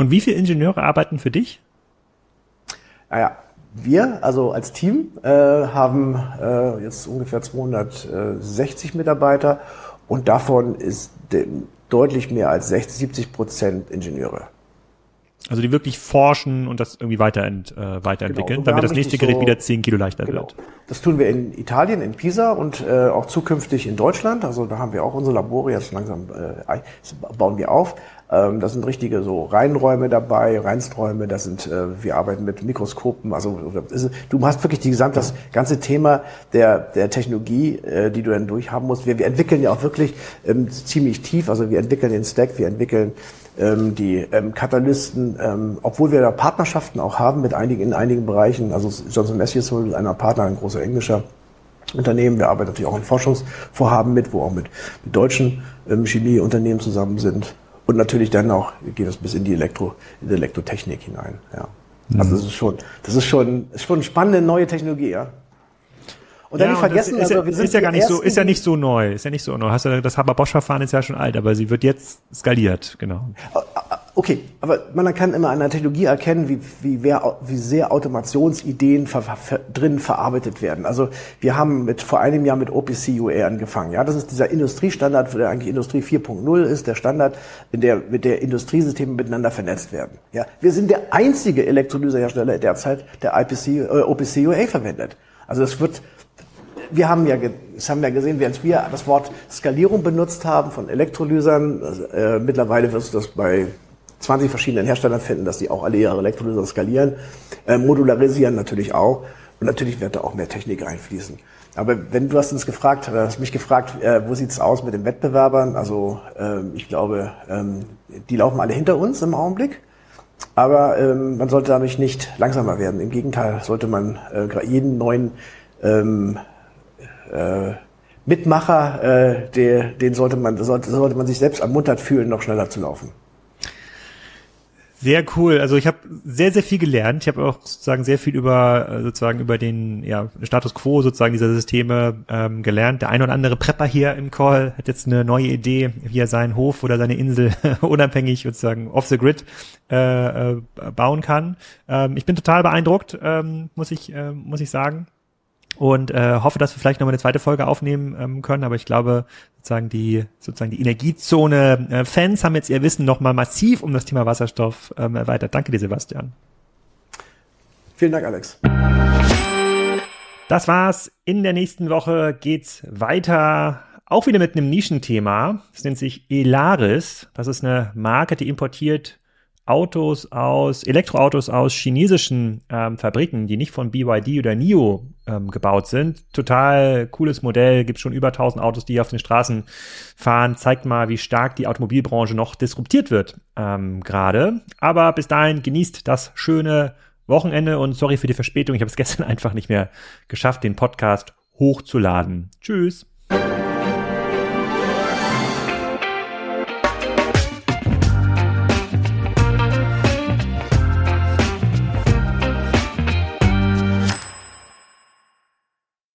Und wie viele Ingenieure arbeiten für dich? Naja, wir, also als Team, äh, haben äh, jetzt ungefähr 260 Mitarbeiter und davon ist deutlich mehr als 60, 70 Prozent Ingenieure. Also die wirklich forschen und das irgendwie weiterent, äh, weiterentwickeln, genau, damit das nächste Gerät so, wieder 10 Kilo leichter genau. wird. Das tun wir in Italien, in Pisa und äh, auch zukünftig in Deutschland. Also da haben wir auch unsere Labore jetzt langsam äh, bauen wir auf. Ähm, da sind richtige so Reinräume dabei, Reinsträume. Das sind äh, wir arbeiten mit Mikroskopen. Also ist, du hast wirklich die gesamt das ganze Thema der der Technologie, äh, die du dann durchhaben musst. Wir, wir entwickeln ja auch wirklich ähm, ziemlich tief. Also wir entwickeln den Stack, wir entwickeln ähm, die ähm, Katalysten, ähm, obwohl wir da Partnerschaften auch haben mit einigen in einigen Bereichen. Also Johnson Messi ist wohl einer Partner, ein großer englischer Unternehmen. Wir arbeiten natürlich auch in Forschungsvorhaben mit, wo auch mit, mit deutschen ähm, Chemieunternehmen zusammen sind. Und natürlich dann auch geht es bis in die Elektro, in die Elektrotechnik hinein. Ja. Also mhm. das ist schon, das ist schon, ist schon spannende neue Technologie, ja. Und dann ja, nicht vergessen, ist, also wir sind ist ja gar nicht so, ist ja nicht so neu, ist ja nicht so neu. Hast du das Haber Bosch Verfahren ist ja schon alt, aber sie wird jetzt skaliert, genau. Okay, aber man kann immer an der Technologie erkennen, wie, wie, wer, wie sehr Automationsideen ver, ver, drin verarbeitet werden. Also wir haben mit vor einem Jahr mit OPC UA angefangen. Ja, das ist dieser Industriestandard, der eigentlich Industrie 4.0 ist, der Standard, in der mit der Industriesysteme miteinander vernetzt werden. Ja, wir sind der einzige Elektrolysehersteller derzeit, der IPC, äh, OPC UA verwendet. Also es wird wir haben ja, das haben ja gesehen, während wir das Wort Skalierung benutzt haben von Elektrolysern, äh, mittlerweile wirst du das bei 20 verschiedenen Herstellern finden, dass die auch alle ihre Elektrolyser skalieren, äh, modularisieren natürlich auch und natürlich wird da auch mehr Technik einfließen. Aber wenn du hast uns gefragt, oder hast mich gefragt, äh, wo sieht's aus mit den Wettbewerbern? Also ähm, ich glaube, ähm, die laufen alle hinter uns im Augenblick. Aber ähm, man sollte dadurch nicht langsamer werden. Im Gegenteil sollte man äh, jeden neuen ähm, äh, Mitmacher, äh, der, den sollte man, sollte, sollte man sich selbst ermuntert fühlen, noch schneller zu laufen. Sehr cool. Also ich habe sehr, sehr viel gelernt. Ich habe auch sozusagen sehr viel über äh, sozusagen über den ja, Status quo sozusagen dieser Systeme ähm, gelernt. Der ein oder andere Prepper hier im Call hat jetzt eine neue Idee, wie er seinen Hof oder seine Insel <laughs> unabhängig sozusagen off the grid äh, äh, bauen kann. Ähm, ich bin total beeindruckt, ähm, muss ich äh, muss ich sagen und äh, hoffe, dass wir vielleicht nochmal eine zweite Folge aufnehmen ähm, können. Aber ich glaube, sozusagen die sozusagen die Energiezone äh, Fans haben jetzt ihr Wissen nochmal massiv um das Thema Wasserstoff ähm, erweitert. Danke dir, Sebastian. Vielen Dank, Alex. Das war's. In der nächsten Woche geht's weiter. Auch wieder mit einem Nischenthema. Das nennt sich Elaris. Das ist eine Marke, die importiert Autos aus, Elektroautos aus chinesischen ähm, Fabriken, die nicht von BYD oder NIO ähm, gebaut sind. Total cooles Modell, gibt schon über 1000 Autos, die auf den Straßen fahren. Zeigt mal, wie stark die Automobilbranche noch disruptiert wird ähm, gerade. Aber bis dahin genießt das schöne Wochenende und sorry für die Verspätung. Ich habe es <laughs> gestern einfach nicht mehr geschafft, den Podcast hochzuladen. Tschüss.